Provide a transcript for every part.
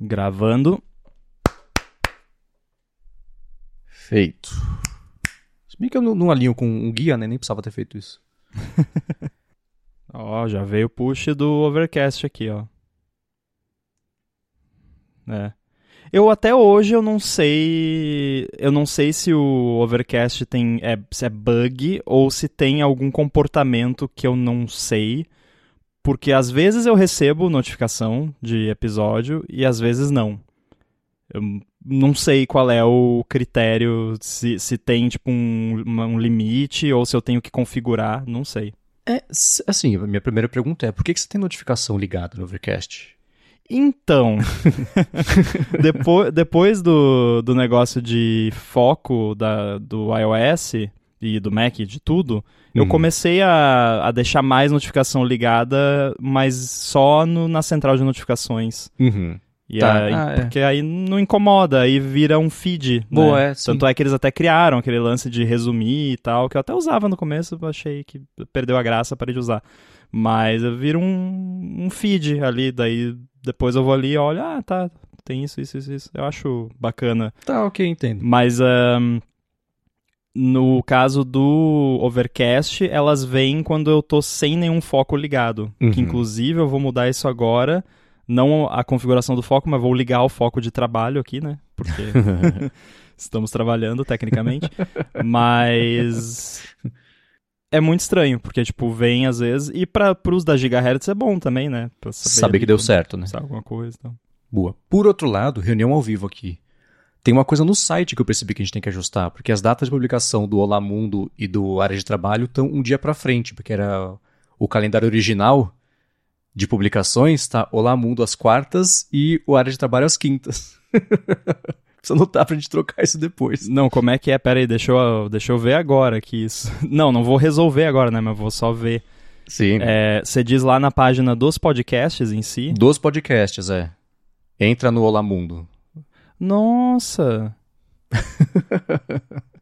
Gravando. Feito. Se bem que eu não, não alinho com um guia, né? Nem precisava ter feito isso. Ó, já veio o push do Overcast aqui, ó. É. Eu até hoje eu não sei, eu não sei se o Overcast tem é, se é bug ou se tem algum comportamento que eu não sei, porque às vezes eu recebo notificação de episódio e às vezes não. Eu não sei qual é o critério, se, se tem tipo um, um limite ou se eu tenho que configurar, não sei. É, assim, a minha primeira pergunta é, por que, que você tem notificação ligada no Overcast? Então, depois, depois do, do negócio de foco da, do iOS e do Mac, de tudo, eu Uhum. comecei a, a deixar mais notificação ligada, mas só no- na central de notificações. Uhum. E Tá, aí, ah, é. Porque aí não incomoda, aí vira um feed. Boa, né? é, sim. Tanto é que eles até criaram aquele lance de resumir e tal, que eu até usava no começo, achei que perdeu a graça, parei de usar. Mas vira um, um feed ali, daí depois eu vou ali e olho, ah, tá, tem isso, isso, isso, isso. Eu acho bacana. Tá, ok, entendo. Mas ahn, no caso do Overcast, elas vêm quando eu tô sem nenhum foco ligado. Uhum. Que inclusive eu vou mudar isso agora. Não a configuração do foco, mas vou ligar o foco de trabalho aqui, né? Porque estamos trabalhando tecnicamente. mas é muito estranho, porque tipo, vem às vezes. E para pros da Gigahertz é bom também, né? Pra saber, Saber que deu certo, né? começar alguma coisa. Então. Boa. Por outro lado, reunião ao vivo aqui. Tem uma coisa no site que eu percebi que a gente tem que ajustar, porque as datas de publicação do Olá Mundo e do Área de Trabalho estão um dia pra frente, porque era o calendário original de publicações, tá Olá Mundo às quartas e o Área de Trabalho às quintas. Precisa anotar pra gente trocar isso depois. Não, como é que é? Pera aí, deixa eu, deixa eu ver agora que isso. Não, não vou resolver agora, né? Mas vou só ver. Sim. É, Você diz lá na página dos podcasts em si. Dos podcasts, é. Entra no Olá Mundo. Nossa!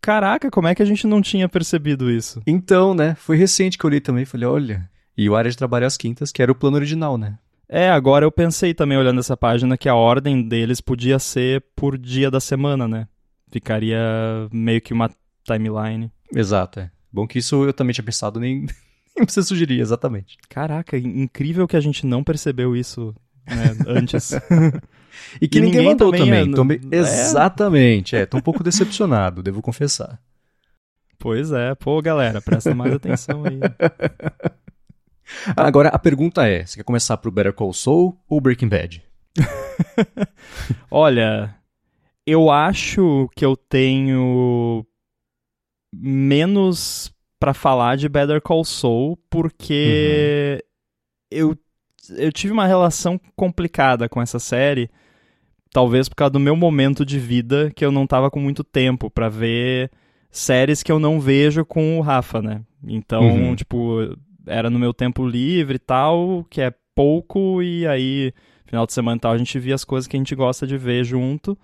Caraca, como é que a gente não tinha percebido isso? Então, né? Foi recente que eu li também. Falei, olha. E o Área de Trabalho às quintas, que era o plano original, né? É, agora eu pensei também olhando essa página que a ordem deles podia ser por dia da semana, né? Ficaria meio que uma timeline. Exato, é. Bom que isso eu também tinha pensado, nem, nem você sugerir, exatamente. Caraca, in- incrível que a gente não percebeu isso né, antes. E que E ninguém, ninguém mandou também também. é- é. Exatamente, é. Tô um pouco decepcionado, devo confessar. pois é, pô, galera, presta mais atenção aí. Agora, a pergunta é, você quer começar pro Better Call Saul ou Breaking Bad? Olha, eu acho que eu tenho menos pra falar de Better Call Saul porque eu, eu tive uma relação complicada com essa série, talvez por causa do meu momento de vida que eu não tava com muito tempo pra ver séries que eu não vejo com o Rafa, né? Então, Uhum. tipo, era no meu tempo livre e tal, que é pouco e aí final de semana e tal, a gente via as coisas que a gente gosta de ver junto.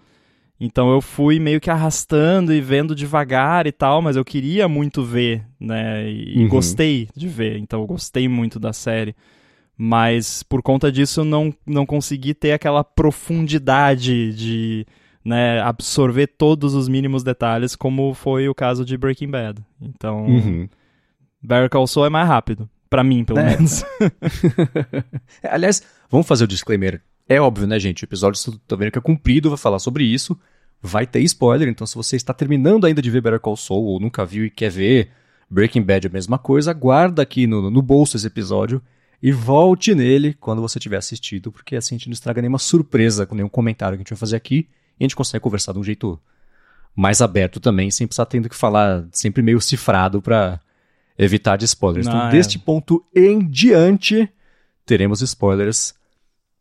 Então eu fui meio que arrastando e vendo devagar e tal, mas eu queria muito ver, né? E Uhum. gostei de ver, então eu gostei muito da série. Mas por conta disso eu não, não consegui ter aquela profundidade de né, absorver todos os mínimos detalhes, como foi o caso de Breaking Bad. Então, Uhum. Better Call Saul é mais rápido. Pra mim, pelo É. menos. É, Aliás, vamos fazer o disclaimer. É óbvio, né, gente? O episódio, tô vendo que é comprido, vai falar sobre isso. Vai ter spoiler, então se você está terminando ainda de ver Better Call Saul ou nunca viu e quer ver Breaking Bad a mesma coisa, guarda aqui no, no bolso esse episódio e volte nele quando você tiver assistido, porque assim a gente não estraga nenhuma surpresa com nenhum comentário que a gente vai fazer aqui e a gente consegue conversar de um jeito mais aberto também, sem precisar tendo que falar sempre meio cifrado pra evitar de spoilers. Ah, então, é. deste ponto em diante, teremos spoilers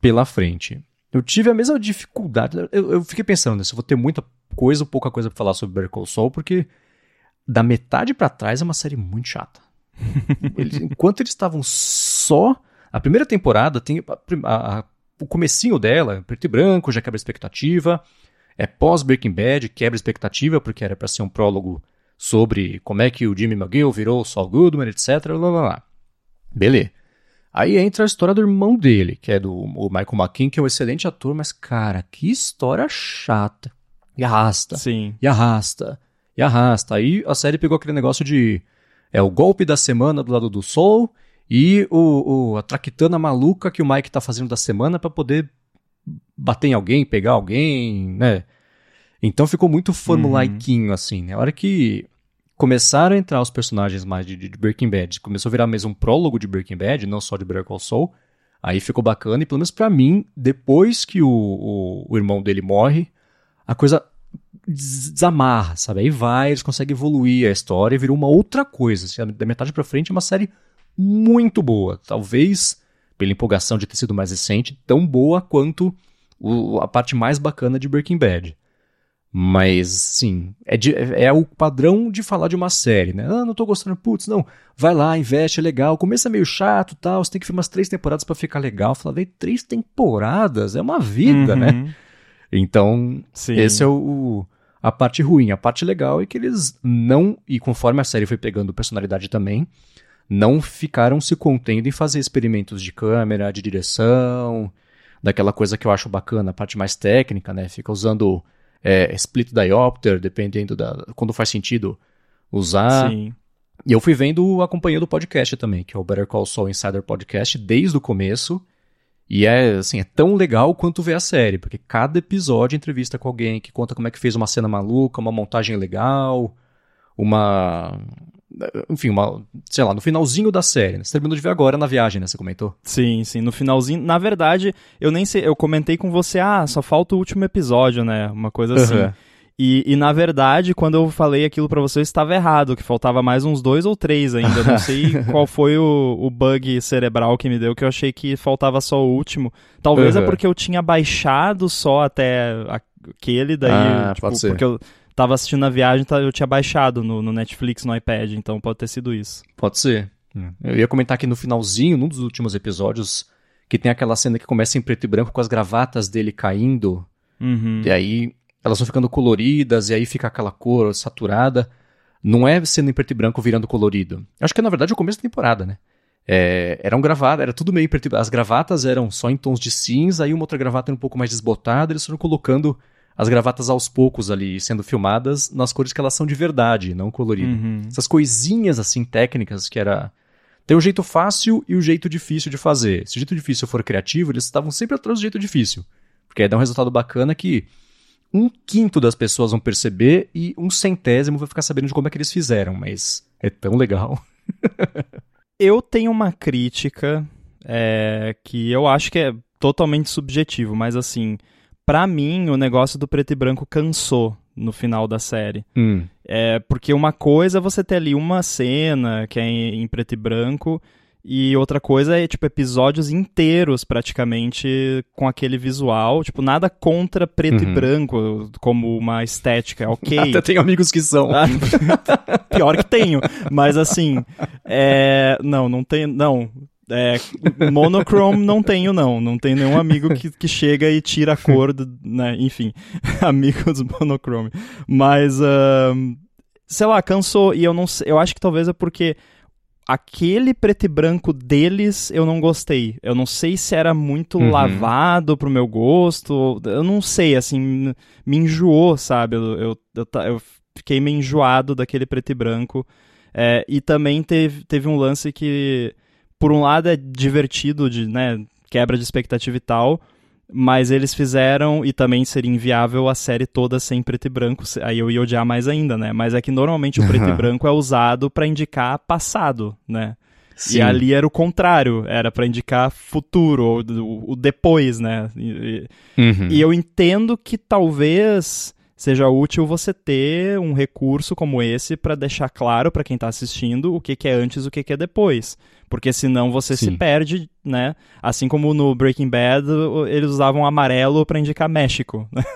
pela frente. Eu tive a mesma dificuldade. Eu, eu fiquei pensando, se eu vou ter muita coisa ou pouca coisa pra falar sobre Better Call Saul, porque da metade pra trás é uma série muito chata. Eles- enquanto eles estavam só. A primeira temporada tem. a a- a- o comecinho dela, preto e branco, já quebra a expectativa. É pós Breaking Bad, quebra a expectativa, porque era pra ser um prólogo sobre como é que o Jimmy McGill virou o Saul Goodman, etc. Lá, lá, lá. Beleza. Aí entra a história do irmão dele, que é do o Michael McKean, que é um excelente ator, mas, cara, que história chata. E arrasta. Sim. E arrasta. E arrasta. Aí a série pegou aquele negócio de. É o golpe da semana do lado do Sol e o, o a traquitana maluca que o Mike tá fazendo da semana para poder bater em alguém, pegar alguém, né? Então ficou muito formulaiquinho, uhum. assim, né? A hora que começaram a entrar os personagens mais de, de, Breaking Bad, começou a virar mesmo um prólogo de Breaking Bad, não só de Better Call Saul, aí ficou bacana, e pelo menos pra mim, depois que o, o, o irmão dele morre, a coisa desamarra, sabe? Aí vai, eles conseguem evoluir a história e virou uma outra coisa. Assim, da metade pra frente é uma série muito boa. Talvez, pela empolgação de ter sido mais recente, tão boa quanto o, a parte mais bacana de Breaking Bad. Mas, sim, é, de, é, o padrão de falar de uma série, né? Ah, não tô gostando, putz, não, vai lá, investe, é legal. O começo é meio chato tal, você tem que ver umas três temporadas para ficar legal. Falar, três temporadas, é uma vida, uhum. né? Então, sim. esse é o, a parte ruim. A parte legal é que eles não, e conforme a série foi pegando personalidade também, não ficaram se contendo em fazer experimentos de câmera, de direção, daquela coisa que eu acho bacana, a parte mais técnica, né? Fica usando é, split diopter, dependendo da. quando faz sentido usar. Sim. E eu fui vendo acompanhando o podcast também, que é o Better Call Saul Insider Podcast, desde o começo. E é assim, é tão legal quanto ver a série, porque cada episódio entrevista com alguém que conta como é que fez uma cena maluca, uma montagem legal, uma enfim, uma, sei lá, no finalzinho da série. Né? Você terminou de ver agora na viagem, né? Você comentou? Sim, sim, no finalzinho. Na verdade, eu nem sei, eu comentei com você, ah, só falta o último episódio, né? Uma coisa assim. Uhum. E, e, na verdade, quando eu falei aquilo para você, estava errado, que faltava mais uns dois ou três ainda. não sei qual foi o, o bug cerebral que me deu, que eu achei que faltava só o último. Talvez uhum. é porque eu tinha baixado só até aquele, daí, ah, tipo, pode ser. porque eu tava assistindo a viagem, tá, eu tinha baixado no, no, Netflix, no iPad, então pode ter sido isso. Pode ser. Hum. Eu ia comentar que no finalzinho, num dos últimos episódios, que tem aquela cena que começa em preto e branco com as gravatas dele caindo, uhum. e aí elas vão ficando coloridas, e aí fica aquela cor saturada. Não é sendo em preto e branco virando colorido. Acho que é, na verdade, o começo da temporada, né? É, eram gravadas, era tudo meio preto e branco. As gravatas eram só em tons de cinza, aí uma outra gravata era um pouco mais desbotada, eles foram colocando as gravatas aos poucos ali sendo filmadas nas cores que elas são de verdade, não colorido. Uhum. Essas coisinhas assim técnicas que era tem o jeito fácil e o jeito difícil de fazer. Se o jeito difícil for criativo, eles estavam sempre atrás do jeito difícil. Porque aí dá um resultado bacana que um quinto das pessoas vão perceber e um centésimo vai ficar sabendo de como é que eles fizeram, mas é tão legal. eu tenho uma crítica é, que eu acho que é totalmente subjetivo, mas assim, para mim, o negócio do preto e branco cansou no final da série. Hum. É, porque uma coisa é você ter ali uma cena que é em, em, preto e branco, e outra coisa é, tipo, episódios inteiros, praticamente, com aquele visual. Tipo, nada contra preto uhum. e branco como uma estética, é ok. Até tenho amigos que são. Ah, pior que tenho. Mas, assim, é... Não, não tem... Não, é, monochrome não tenho, não. Não tenho nenhum amigo que, que chega e tira a cor, do, né? Enfim, amigos monochrome. Mas, uh, sei lá, cansou. E eu não sei, eu acho que talvez é porque aquele preto e branco deles eu não gostei. Eu não sei se era muito uhum. lavado pro meu gosto. Eu não sei, assim, me enjoou, sabe? Eu, eu, eu, eu fiquei meio enjoado daquele preto e branco. É, e também teve, teve um lance que por um lado é divertido, de, né, quebra de expectativa e tal, mas eles fizeram, e também seria inviável a série toda sem preto e branco, aí eu ia odiar mais ainda, né? Mas é que normalmente o preto e branco é usado para indicar passado, né? Sim. E ali era o contrário, era para indicar futuro, ou o, o depois, né? E, uhum. e eu entendo que talvez seja útil você ter um recurso como esse para deixar claro para quem está assistindo o que, que é antes e o que, que é depois. Porque senão você Sim. se perde, né? Assim como no Breaking Bad, eles usavam amarelo para indicar México. Né?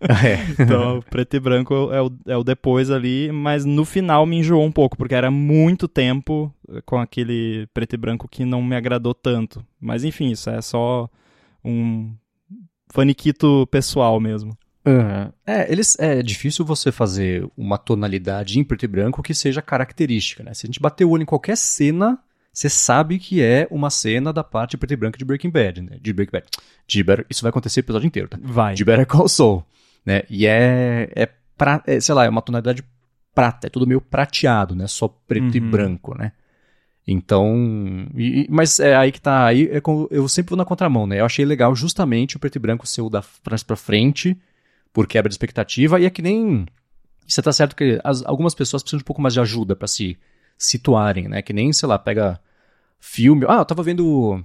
É. então, preto e branco é o, é o depois ali, mas no final me enjoou um pouco, porque era muito tempo com aquele preto e branco que não me agradou tanto. Mas enfim, isso é só um faniquito pessoal mesmo. Uhum. É, eles, é difícil você fazer uma tonalidade em preto e branco que seja característica, né? Se a gente bater o olho em qualquer cena você sabe que é uma cena da parte preto e branco de Breaking Bad, né? De Breaking Bad. De Better, isso vai acontecer o episódio inteiro, tá? Vai. De Better Call Saul, né? E é, é, pra, é, sei lá, é uma tonalidade prata, é tudo meio prateado, né? Só preto uhum. e branco, né? Então, e, mas é aí que tá, aí é com, eu sempre vou na contramão, né? Eu achei legal justamente o preto e branco ser o da trás pra frente, por quebra de expectativa, e é que nem, você tá certo que as, algumas pessoas precisam de um pouco mais de ajuda para se situarem, né? Que nem, sei lá, pega filme, ah, eu tava vendo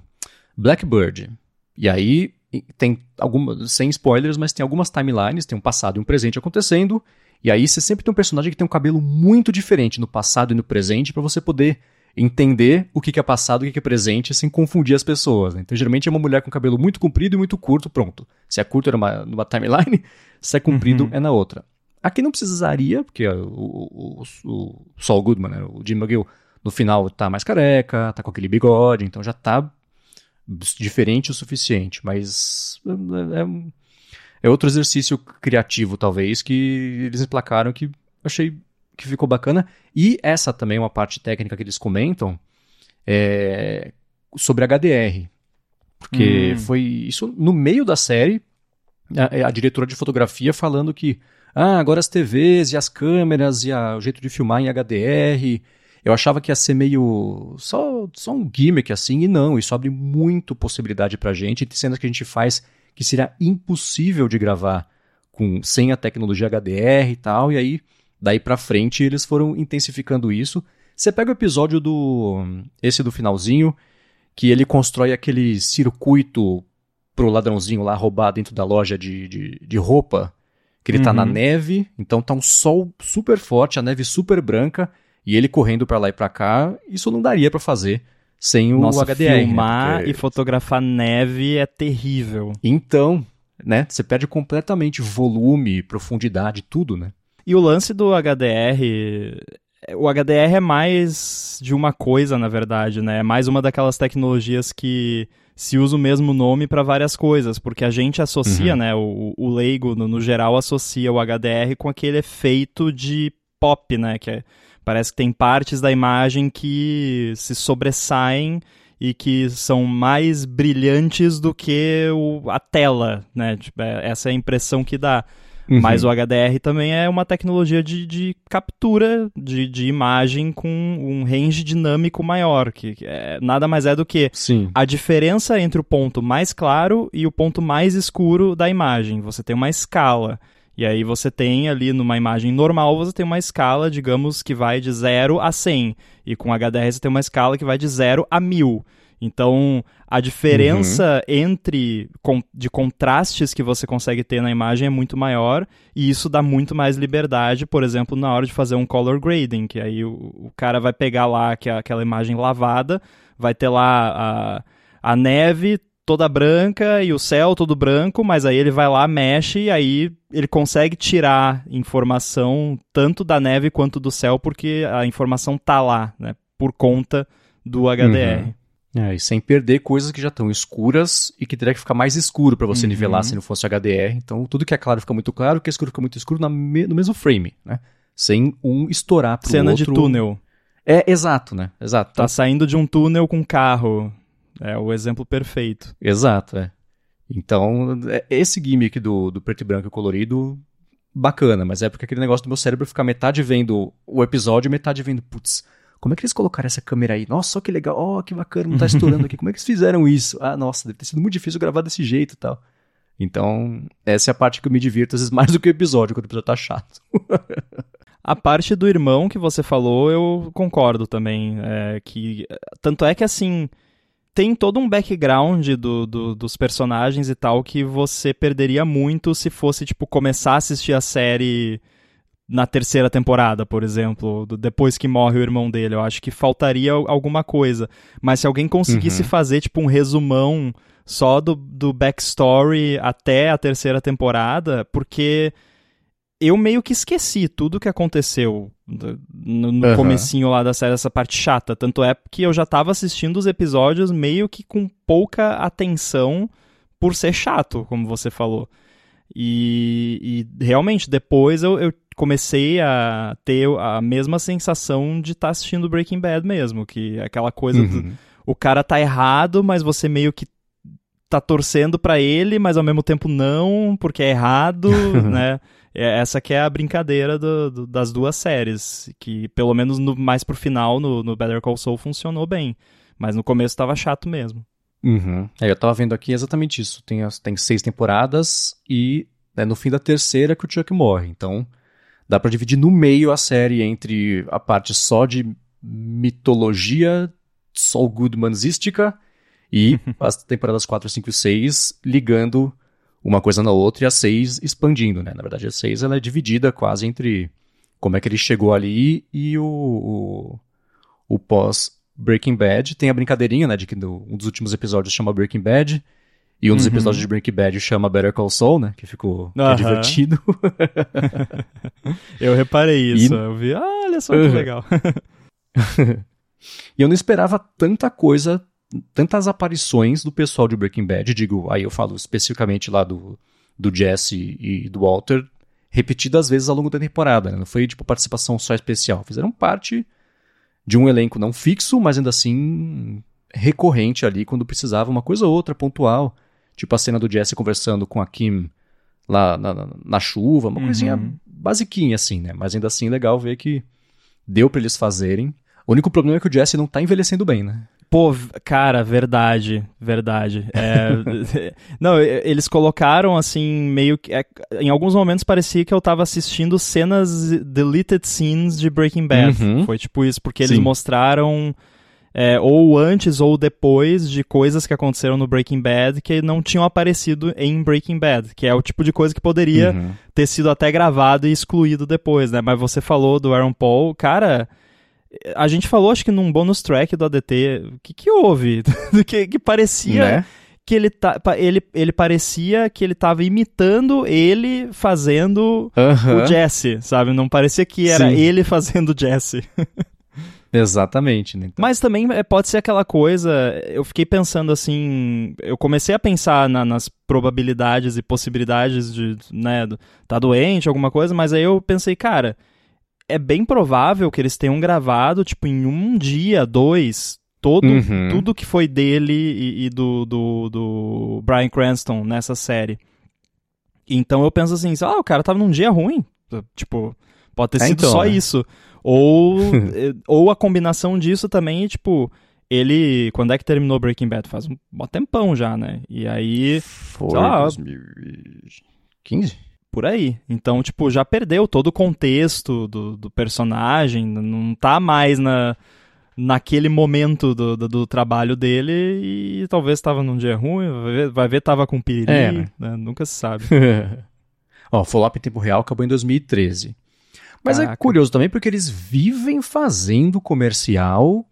Blackbird, e aí tem algumas, sem spoilers, mas tem algumas timelines, tem um passado e um presente acontecendo, e aí você sempre tem um personagem que tem um cabelo muito diferente no passado e no presente para você poder entender o que é passado e o que é presente sem confundir as pessoas. Né? Então, geralmente é uma mulher com cabelo muito comprido e muito curto, pronto. Se é curto é numa, numa timeline, se é comprido uhum. é na outra. Aqui não precisaria, porque o, o, o, o Saul Goodman, né, o Jim McGill, no final tá mais careca, tá com aquele bigode, então já tá diferente o suficiente. Mas é, é, é outro exercício criativo, talvez, que eles emplacaram que achei que ficou bacana. E essa também é uma parte técnica que eles comentam é, sobre HDR. Porque hum. foi isso no meio da série, a, a, diretora de fotografia falando que ah, agora as TVs e as câmeras e a, o jeito de filmar em HDR. Eu achava que ia ser meio só, só um gimmick assim, e não, isso abre muito possibilidade pra gente. Tem cenas que a gente faz que seria impossível de gravar com sem a tecnologia HDR e tal, e aí Daí pra frente eles foram intensificando isso. Você pega o episódio do. Esse do finalzinho, que ele constrói aquele circuito pro ladrãozinho lá roubar dentro da loja de, de, de roupa. Que ele uhum. tá na uhum. neve, então tá um sol super forte, a neve super branca, e ele correndo para lá e pra cá. Isso não daria para fazer sem o Nossa, HDR. Né? Filmar? Porque... e fotografar neve é terrível. Então, né? Você perde completamente volume, profundidade, tudo, né? E o lance do HDR. O HDR é mais de uma coisa, na verdade, né? É mais uma daquelas tecnologias que se usa o mesmo nome para várias coisas, porque a gente associa, uhum. né? O, o leigo, no, no, geral, associa o HDR com aquele efeito de pop, né? Que é, parece que tem partes da imagem que se sobressaem e que são mais brilhantes do que o, a tela, né? Tipo, é, essa é a impressão que dá. Uhum. Mas o HDR também é uma tecnologia de, de captura de, de imagem com um range dinâmico maior, que é, nada mais é do que Sim. a diferença entre o ponto mais claro e o ponto mais escuro da imagem. Você tem uma escala. E aí você tem ali numa imagem normal, você tem uma escala, digamos, que vai de 0 a 100. E com HDR você tem uma escala que vai de 0 a 1000. Então, a diferença uhum. entre com, de contrastes que você consegue ter na imagem é muito maior e isso dá muito mais liberdade, por exemplo, na hora de fazer um color grading, que aí o, o cara vai pegar lá que, aquela imagem lavada, vai ter lá a, a neve toda branca e o céu todo branco, mas aí ele vai lá, mexe e aí ele consegue tirar informação tanto da neve quanto do céu porque a informação tá lá, né, por conta do HDR. Uhum. É, e sem perder coisas que já estão escuras e que teria que ficar mais escuro para você uhum. nivelar se não fosse HDR. Então, tudo que é claro fica muito claro, o que é escuro fica muito escuro me no mesmo frame, né? Sem um estourar pro Cena outro. de túnel. É, exato, né? Exato. Tá saindo de um túnel com carro. É o exemplo perfeito. Exato, é. Então, é, esse gimmick do, do preto e branco e colorido, bacana, mas é porque aquele negócio do meu cérebro ficar metade vendo o episódio e metade vendo, putz, como é que eles colocaram essa câmera aí? Nossa, que legal, oh, que bacana, não tá estourando aqui. Como é que eles fizeram isso? Ah, nossa, deve ter sido muito difícil gravar desse jeito e tal. Então, essa é a parte que eu me divirto, às vezes mais do que o episódio, quando o episódio tá chato. a parte do irmão que você falou, eu concordo também. É, que, tanto é que, assim, tem todo um background do, do, dos personagens e tal que você perderia muito se fosse, tipo, começar a assistir a série na terceira temporada, por exemplo, depois que morre o irmão dele. Eu acho que faltaria alguma coisa. Mas se alguém conseguisse uhum. fazer, tipo, um resumão só do, do backstory até a terceira temporada, porque eu meio que esqueci tudo que aconteceu no, no uhum. comecinho lá da série, essa parte chata. Tanto é que eu já tava assistindo os episódios meio que com pouca atenção por ser chato, como você falou. E, e realmente, depois eu, eu, comecei a ter a mesma sensação de estar tá assistindo Breaking Bad mesmo, que é aquela coisa uhum. do, o cara tá errado, mas você meio que tá torcendo para ele, mas ao mesmo tempo não, porque é errado, né? É, essa que é a brincadeira do, do, das duas séries, que pelo menos no, mais pro final, no, no Better Call Saul, funcionou bem. Mas no começo tava chato mesmo. Uhum. É, eu tava vendo aqui exatamente isso. Tem, tem seis temporadas e é no fim da terceira que o Chuck morre. Então dá para dividir no meio a série entre a parte só de mitologia Saul Goodmansística e as temporadas 4, 5 e 6 ligando uma coisa na outra e a 6 expandindo, né? Na verdade, a 6 ela é dividida quase entre como é que ele chegou ali e o, o, o pós Breaking Bad. Tem a brincadeirinha, né, de que no, um dos últimos episódios chama Breaking Bad e um dos uhum. episódios de Breaking Bad chama Better Call Saul, né, que ficou que é divertido. eu reparei isso, e... eu vi, ah, olha só que legal. e eu não esperava tanta coisa tantas aparições do pessoal de Breaking Bad, digo, aí eu falo especificamente lá do, do Jesse e do Walter, repetidas vezes ao longo da temporada, né? não foi tipo participação só especial, fizeram parte de um elenco não fixo, mas ainda assim recorrente ali quando precisava uma coisa ou outra pontual, tipo a cena do Jesse conversando com a Kim lá na, na, na chuva, uma uhum. coisinha basiquinha assim, né? Mas ainda assim legal ver que deu para eles fazerem. O único problema é que o Jesse não tá envelhecendo bem, né? Pô, cara, verdade, verdade. É, não, eles colocaram assim, meio que. É, em alguns momentos parecia que eu tava assistindo cenas, deleted scenes de Breaking Bad. Uhum. Foi tipo isso, porque eles Sim. mostraram. É, ou antes ou depois de coisas que aconteceram no Breaking Bad que não tinham aparecido em Breaking Bad, que é o tipo de coisa que poderia uhum. ter sido até gravado e excluído depois, né? Mas você falou do Aaron Paul, cara, a gente falou, acho que num bonus track do ADT, o que, que houve? que, que parecia né? que ele, tá, ele, ele parecia que ele tava imitando ele fazendo uh -huh. o Jesse, sabe? Não parecia que era Sim. ele fazendo o Jesse. Exatamente, né? Então. Mas também é, pode ser aquela coisa. Eu fiquei pensando assim. Eu comecei a pensar na, nas probabilidades e possibilidades de, né, tá doente, alguma coisa, mas aí eu pensei, cara, é bem provável que eles tenham gravado, tipo, em um dia, dois, todo, uhum. tudo que foi dele e, e do, do, do Brian Cranston nessa série. Então eu penso assim, ah, o cara tava num dia ruim. Tipo, pode ter é, sido então, só né? isso. Ou, eh, ou a combinação disso também, tipo, ele. Quando é que terminou Breaking Bad? Faz um, tempão já, né? E aí. Foi lá, 2015? Por aí. Então, tipo, já perdeu todo o contexto do, do personagem, não tá mais na, naquele momento do, do, do trabalho dele e talvez estava num dia ruim, vai ver, vai ver tava com piriri, é, né? Né? nunca se sabe. Ó, Follow-up em tempo real acabou em 2013. Mas é Caraca. é curioso também porque eles vivem fazendo comercial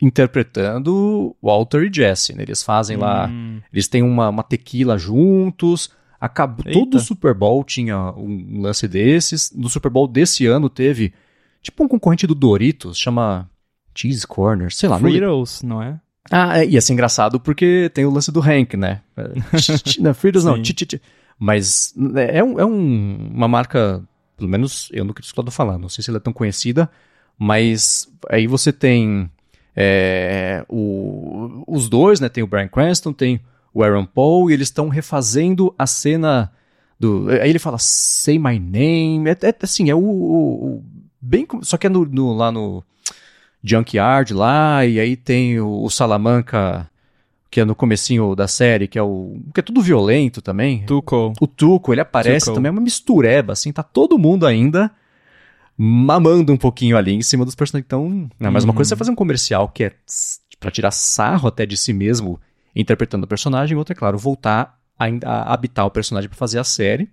interpretando Walter e Jesse, né? Eles fazem hum. lá, eles têm uma, uma tequila juntos, Acabou, todo o Super Bowl tinha um lance desses. No Super Bowl desse ano teve tipo um concorrente do Doritos, chama Cheese Corner, sei lá. Fritos, não, é? Ah, é, ia ser engraçado porque tem o lance do Hank, né? não, Fritos não, Mas é, um, é um, uma marca, pelo menos eu nunca escutado falar, não sei se ela é tão conhecida, mas aí você tem é, o, os dois, né? Tem o Brian Cranston, tem o Aaron Paul, e eles estão refazendo a cena do. Aí ele fala Say My Name. É, é assim, é o, o, o, Bem. Só que é no, no, lá no Junkyard lá, e aí tem o, o Salamanca que é no comecinho da série, que é o. que é tudo violento também. Tuco. O Tuco, ele aparece Tuco. também, é uma mistureba, assim, tá todo mundo ainda mamando um pouquinho ali em cima dos personagens. Então, não, mas uhum. uma coisa é você fazer um comercial que é para tirar sarro até de si mesmo interpretando o personagem, outra, é claro, voltar a, a habitar o personagem para fazer a série.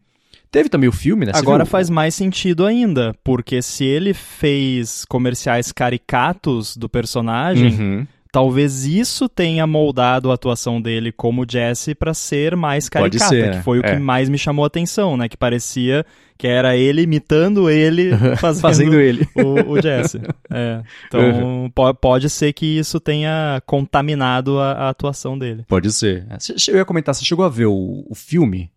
Teve também o filme, né? Você Agora viu? faz mais sentido ainda, porque se ele fez comerciais caricatos do personagem, uhum talvez isso tenha moldado a atuação dele como Jesse para ser mais caricata, ser, que foi o é. que mais me chamou a atenção, né? Que parecia que era ele imitando ele fazendo, fazendo ele. O, o Jesse. É. Então uhum. pode ser que isso tenha contaminado a, a, atuação dele. Pode ser. Eu ia comentar, você chegou a ver o, o filme?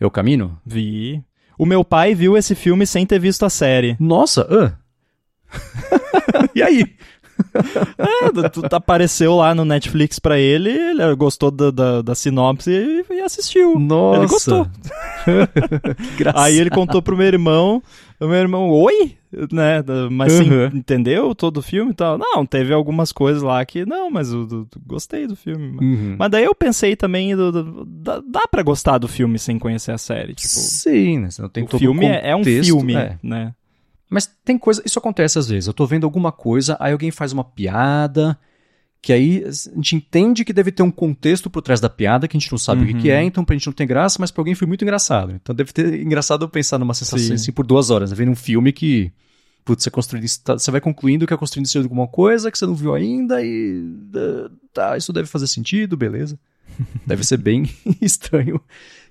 É o caminho? Vi. O meu pai viu esse filme sem ter visto a série. Nossa, ah. e aí? É, tu- tu apareceu lá no Netflix pra ele, ele gostou da, da, da sinopse e, e assistiu. Nossa. Ele gostou. Aí ele contou pro meu irmão, o meu irmão, oi? Né? Mas sim, Uhum. entendeu todo o filme e tal? Não, teve algumas coisas lá que, não, mas eu, eu- eu gostei do filme. Uhum. Mas daí eu pensei também, do, do- dá, dá pra gostar do filme sem conhecer a série. Tipo, Sim, né? Você não tem o todo filme é, é um contexto, filme, é. né? Mas tem coisa, isso acontece às vezes. Eu tô vendo alguma coisa, aí alguém faz uma piada, que aí a gente entende que deve ter um contexto por trás da piada, que a gente não sabe o que, Uhum. é, então pra gente não ter graça, mas pra alguém foi muito engraçado. Então deve ter engraçado eu pensar numa sensação Sim. assim por duas horas, né? vendo um filme que. Putz, você, construindo, você vai concluindo que é construindo de alguma coisa que você não viu ainda e. Tá, isso deve fazer sentido, beleza. Deve ser bem estranho.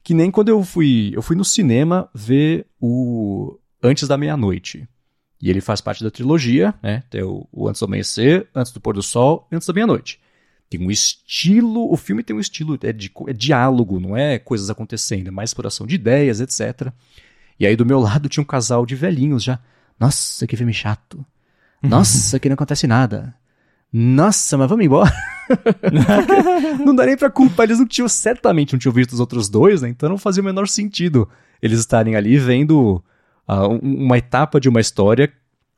Que nem quando eu fui. Eu fui no cinema ver o Antes da Meia-Noite. E ele faz parte da trilogia, né? Tem o, o Antes do Amanhecer, Antes do Pôr do Sol e Antes da Meia-Noite. Tem um estilo, o filme tem um estilo, é, de, é diálogo, não é coisas acontecendo, é mais exploração de ideias, etc. E aí do meu lado tinha um casal de velhinhos já. Nossa, que filme chato. Nossa, que não acontece nada. Nossa, mas vamos embora. Não dá nem pra culpar, eles não tinham, certamente não tinham visto os outros dois, né? Então não fazia o menor sentido eles estarem ali vendo ah, um- uma etapa de uma história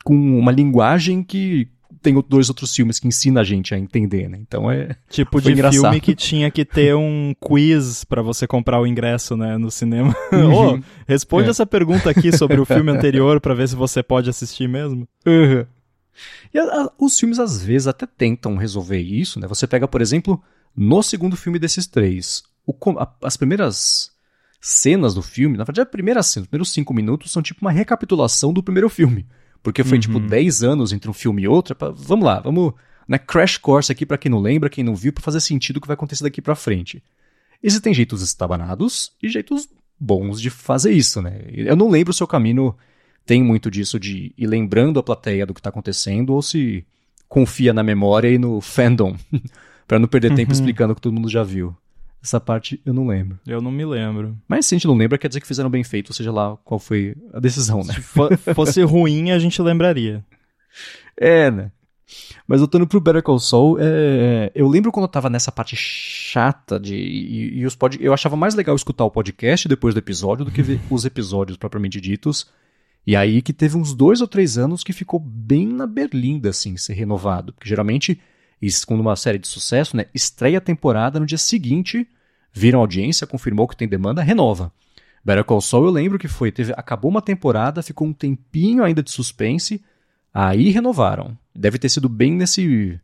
com uma linguagem que tem dois outros filmes que ensina a gente a entender, né? Então é. Tipo de engraçado. filme que tinha que ter um quiz pra você comprar o ingresso, né, no cinema. Uhum. Ô, responde É. essa pergunta aqui sobre o filme anterior pra ver se você pode assistir mesmo. E a- a- os filmes às vezes até tentam resolver isso, né? Você pega, por exemplo, no segundo filme desses três, o a- as primeiras cenas do filme, na verdade, a primeira cena, os primeiros cinco minutos são tipo uma recapitulação do primeiro filme. Porque foi Uhum. tipo 10 anos entre um filme e outro. é pra- vamos lá, vamos. Né, crash course aqui pra quem não lembra, quem não viu, pra fazer sentido o que vai acontecer daqui pra frente. Existem jeitos estabanados e jeitos bons de fazer isso, né? Eu não lembro se o caminho tem muito disso de ir lembrando a plateia do que tá acontecendo ou se confia na memória e no fandom pra não perder tempo Uhum. explicando o que todo mundo já viu. Essa parte eu não lembro. Eu não me lembro. Mas se a gente não lembra, quer dizer que fizeram bem feito, seja lá qual foi a decisão, né? Se fo- fosse ruim, a gente lembraria. É, né? Mas voltando pro Better Call Saul, é, eu lembro quando eu tava nessa parte chata de. E, e os pod, eu achava mais legal escutar o podcast depois do episódio do que ver os episódios propriamente ditos. E aí que teve uns dois ou três anos que ficou bem na berlinda, assim, ser renovado. Porque geralmente, isso, quando uma série de sucesso, né, estreia a temporada no dia seguinte, viram audiência, confirmou que tem demanda, renova. Better Call Saul eu lembro que foi, teve, acabou uma temporada, ficou um tempinho ainda de suspense, aí renovaram. Deve ter sido bem nesse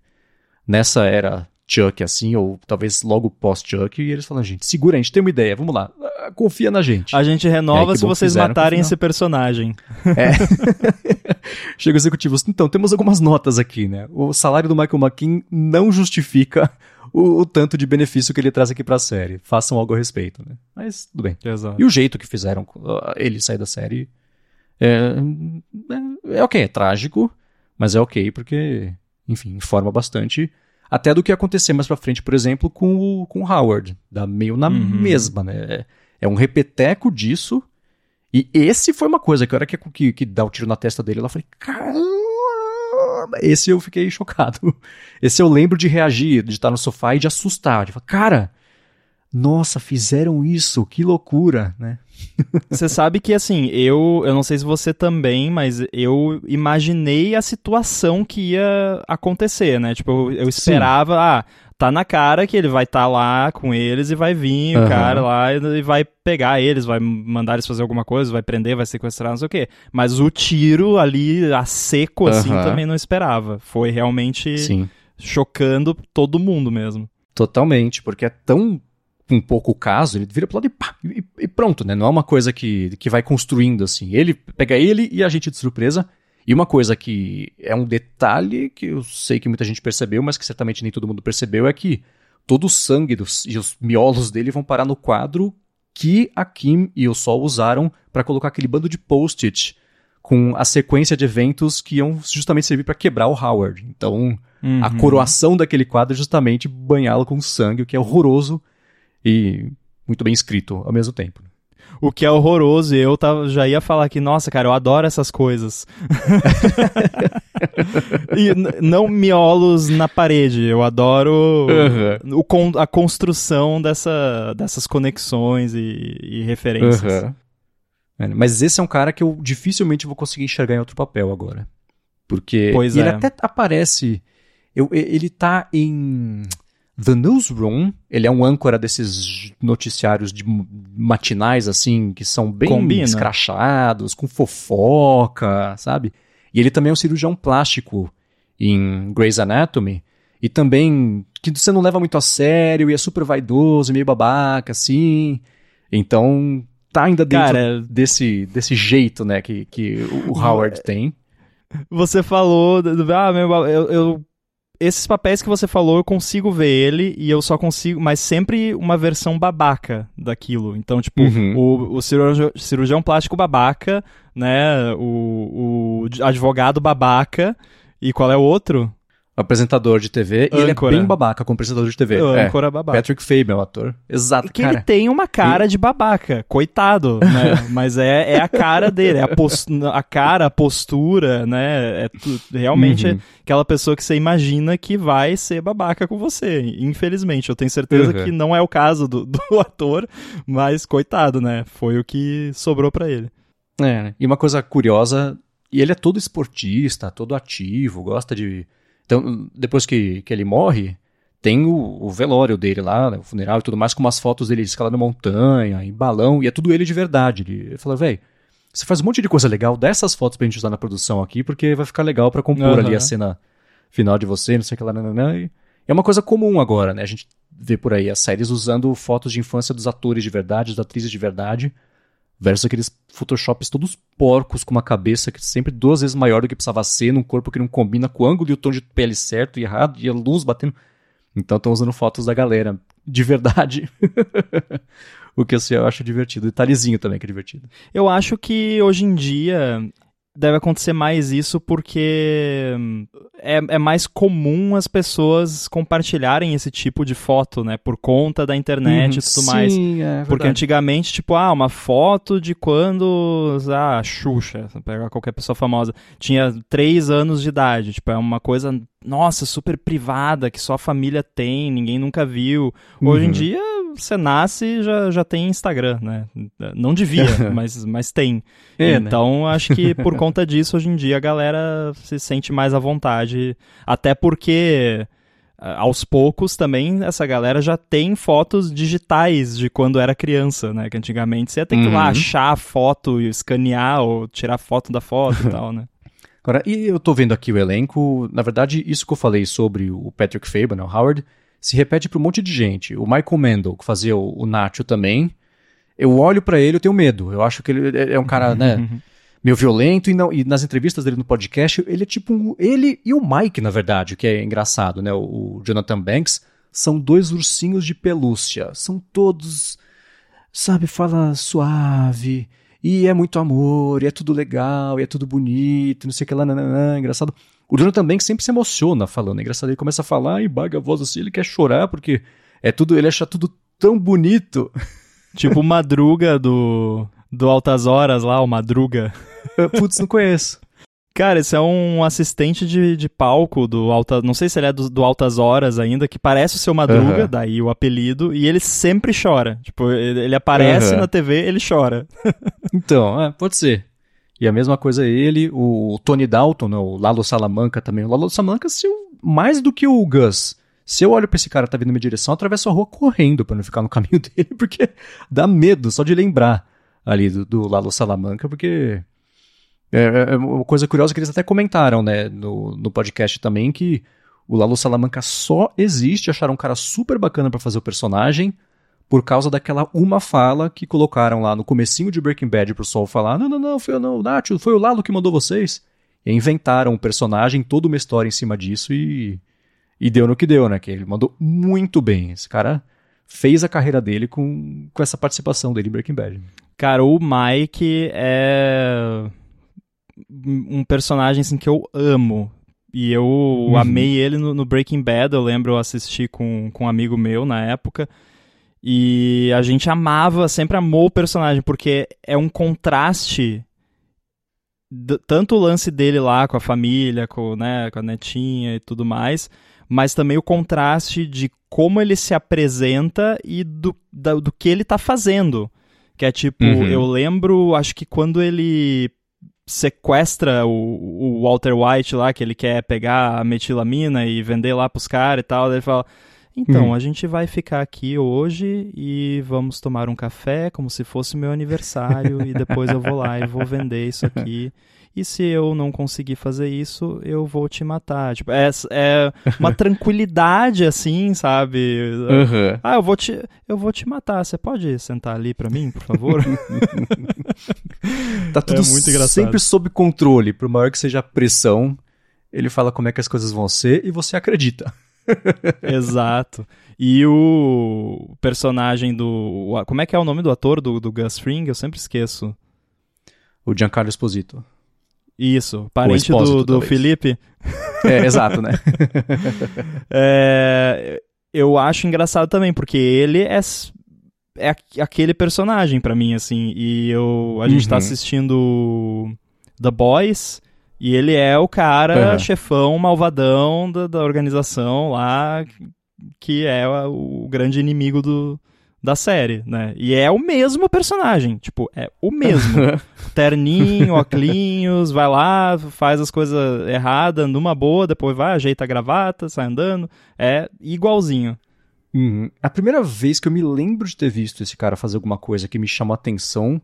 nessa era Chuck, assim, ou talvez logo pós-Chuck, e eles falam, gente, segura, a gente tem uma ideia, vamos lá, confia na gente. A gente É, renova que se vocês fizeram, matarem esse personagem. Chega o executivo, então, temos algumas notas aqui, né? O salário do Michael McKean não justifica o, o tanto de benefício que ele traz aqui pra série. Façam algo a respeito, né? Mas, tudo bem. Exato. E o jeito que fizeram uh, ele sair da série é, é, é ok, é trágico, mas é ok porque, enfim, informa bastante até do que ia acontecer mais pra frente, por exemplo, com o, com o Howard, da meio na Uhum. mesma, né? É, um repeteco disso. E esse foi uma coisa que a hora que, que, que dá o tiro na testa dele, ela falei, caramba, esse eu fiquei chocado. Esse eu lembro de reagir, de estar no sofá e de assustar, de falar, cara, nossa, fizeram isso, que loucura, né? Você sabe que, assim, eu, eu não sei se você também, mas eu imaginei a situação que ia acontecer, né? Tipo, eu, eu esperava, ah, tá na cara que ele vai estar lá com eles e vai vir o Aham. cara lá e, vai pegar eles, vai mandar eles fazer alguma coisa, vai prender, vai sequestrar, não sei o quê. Mas o tiro ali, a seco, assim, Aham. também não esperava. Foi realmente Sim. chocando todo mundo mesmo. Totalmente, porque é tão um pouco o caso, ele vira pro lado e pá, e, e pronto, né? Não é uma coisa que, que vai construindo assim. Ele pega ele e a gente de surpresa. E uma coisa que é um detalhe que eu sei que muita gente percebeu, mas que certamente nem todo mundo percebeu, é que todo o sangue dos, e os miolos dele vão parar no quadro que a Kim e o Sol usaram para colocar aquele bando de post-it com a sequência de eventos que iam justamente servir para quebrar o Howard. Então, a Uhum. coroação daquele quadro é justamente banhá-lo com sangue, o que é horroroso e muito bem escrito ao mesmo tempo. O que é horroroso. E eu tava, já ia falar que, nossa, cara, eu adoro essas coisas. e não miolos na parede. Eu adoro uhum. o, a construção dessa, dessas conexões e, e referências. Uhum. Mas esse é um cara que eu dificilmente vou conseguir enxergar em outro papel agora. Porque pois ele é. até aparece. Eu, ele tá em The Newsroom. Ele é um âncora desses noticiários de matinais, assim, que são bem Combina. escrachados, com fofoca, sabe? E ele também é um cirurgião plástico em Grey's Anatomy. E também que você não leva muito a sério e é super vaidoso, meio babaca, assim. Então, tá ainda dentro Cara, desse, desse jeito, né, que, que o Howard tem. Você falou, ah, meu, eu, eu, esses papéis que você falou, eu consigo ver ele e eu só consigo, mas sempre uma versão babaca daquilo. Então, tipo, uhum. o, o cirurgião, cirurgião, plástico babaca, né, o, o advogado babaca, e qual é o outro? Apresentador de TV, e ele é bem babaca como apresentador de TV. Âncora é. babaca. Patrick Fabe é o ator. Exato, que cara. ele tem uma cara de babaca, coitado, né? Mas é, é a cara dele, é a, post... a cara, a postura, né? É tu... realmente uhum. é aquela pessoa que você imagina que vai ser babaca com você. Infelizmente, eu tenho certeza uhum. que não é o caso do, do ator, mas coitado, né? Foi o que sobrou para ele. É, né? e uma coisa curiosa, e ele é todo esportista, todo ativo, gosta de então, depois que, que ele morre, tem o, o velório dele lá, né, o funeral e tudo mais, com umas fotos dele escalando montanha, em balão, e é tudo ele de verdade. Ele, ele fala, velho, você faz um monte de coisa legal, dá essas fotos pra gente usar na produção aqui, porque vai ficar legal para compor uhum. ali a cena final de você, não sei o que lá, nananã, e é uma coisa comum agora, né? A gente vê por aí as séries usando fotos de infância dos atores de verdade, das atrizes de verdade, versus aqueles photoshops todos porcos com uma cabeça que sempre duas vezes maior do que precisava ser, num corpo que não combina com o ângulo e o tom de pele certo e errado, e a luz batendo. Então estão usando fotos da galera de verdade. o que assim, eu acho divertido. Detalhezinho também que é divertido. Eu acho que hoje em dia deve acontecer mais isso porque hum, é, é mais comum as pessoas compartilharem esse tipo de foto, né? Por conta da internet uhum, e tudo sim, mais. É porque antigamente, tipo, ah, uma foto de quando ah, a Xuxa, pegar qualquer pessoa famosa, tinha três anos de idade. Tipo, é uma coisa, nossa, super privada, que só a família tem, ninguém nunca viu. Hoje uhum. em dia você nasce e já, já tem Instagram, né? Não devia, mas, mas tem. É, né? então, né? acho que por conta disso, hoje em dia, a galera se sente mais à vontade. Até porque, aos poucos, também, essa galera já tem fotos digitais de quando era criança, né? Que antigamente você ia ter que uhum. ir lá achar a foto e escanear ou tirar foto da foto e tal, né? Agora, e eu tô vendo aqui o elenco, na verdade, isso que eu falei sobre o Patrick Faber, né, o Howard, se repete para um monte de gente. O Michael Mendel, que fazia o, o Nacho também, eu olho para ele, eu tenho medo. Eu acho que ele é, é um cara, né, uhum. meio violento e, não, e nas entrevistas dele no podcast, ele é tipo um, ele e o Mike, na verdade, que é engraçado, né, o, o Jonathan Banks, são dois ursinhos de pelúcia. São todos, sabe, fala suave, e é muito amor, e é tudo legal, e é tudo bonito, não sei o que lá, nananã, engraçado. O Jonathan Banks sempre se emociona falando. É engraçado, ele começa a falar e baga a voz assim, ele quer chorar porque é tudo, ele acha tudo tão bonito. Tipo o Madruga do, do Altas Horas lá, o Madruga. Putz, não conheço. Cara, esse é um assistente de, de palco do Alta. Não sei se ele é do, do Altas Horas ainda, que parece o seu Madruga, uhum. daí o apelido, e ele sempre chora. Tipo, ele, ele aparece uhum. na TV, ele chora. então, é, pode ser. E a mesma coisa ele, o Tony Dalton, né, o Lalo Salamanca também. O Lalo Salamanca, se eu, mais do que o Gus, se eu olho pra esse cara que tá vindo na minha direção, eu atravesso a rua correndo para não ficar no caminho dele, porque dá medo só de lembrar ali do, do Lalo Salamanca, porque é, é, é, uma coisa curiosa que eles até comentaram, né, no, no podcast também, que o Lalo Salamanca só existe, acharam um cara super bacana para fazer o personagem, por causa daquela uma fala que colocaram lá no comecinho de Breaking Bad pro Sol falar: não, não, não, foi não, Nath, foi o Lalo que mandou vocês. E inventaram um personagem, toda uma história em cima disso e, e deu no que deu, né? Que ele mandou muito bem. Esse cara fez a carreira dele com, com essa participação dele em Breaking Bad. Cara, o Mike é um personagem assim, que eu amo. E eu uhum. amei ele no, no, Breaking Bad, eu lembro, eu assisti com, com um amigo meu na época. E a gente amava, sempre amou o personagem, porque é um contraste. Tanto o lance dele lá com a família, com, né, com a netinha e tudo mais, mas também o contraste de como ele se apresenta e do, do, do que ele tá fazendo. Que é tipo, uhum. eu lembro, acho que quando ele sequestra o, o, Walter White lá, que ele quer pegar a metilamina e vender lá pros caras e tal, ele fala. Então, uhum. a gente vai ficar aqui hoje e vamos tomar um café como se fosse meu aniversário e depois eu vou lá e vou vender isso aqui e se eu não conseguir fazer isso, eu vou te matar. Tipo, é, é uma tranquilidade, assim, sabe? Uhum. Ah, eu vou, te, eu vou te matar. Você pode sentar ali para mim, por favor? tá tudo é muito engraçado. sempre sob controle. Por maior que seja a pressão, ele fala como é que as coisas vão ser e você acredita. Exato. E o personagem do. Como é que é o nome do ator do, do Gus Fring? Eu sempre esqueço. O Giancarlo Esposito. Isso, parente do, do Felipe. É, exato, né? é, eu acho engraçado também, porque ele é, é aquele personagem para mim, assim. E eu, a gente tá uhum. assistindo The Boys, e ele é o cara, uhum. chefão, malvadão da, da organização lá, que é o grande inimigo do, da série, né? E é o mesmo personagem, tipo, é o mesmo. Terninho, óculos, vai lá, faz as coisas erradas, numa boa, depois vai, ajeita a gravata, sai andando. É igualzinho. Uhum. A primeira vez que eu me lembro de ter visto esse cara fazer alguma coisa que me chamou a atenção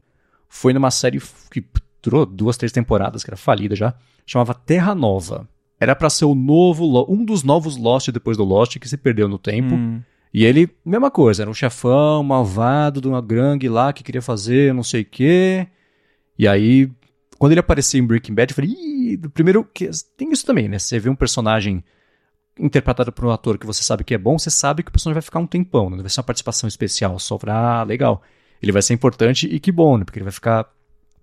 foi numa série que durou duas, três temporadas, que era falida já, chamava Terra Nova. Era para ser o novo, um dos novos Lost depois do Lost, que se perdeu no tempo. Hum. E ele, mesma coisa, era um chefão malvado de uma gangue lá que queria fazer não sei o quê. E aí, quando ele apareceu em Breaking Bad, eu falei, Ih, primeiro, que tem isso também, né? Você vê um personagem interpretado por um ator que você sabe que é bom, você sabe que o personagem vai ficar um tempão, não vai ser uma participação especial, só pra, ah, legal. Ele vai ser importante e que bom, né? Porque ele vai ficar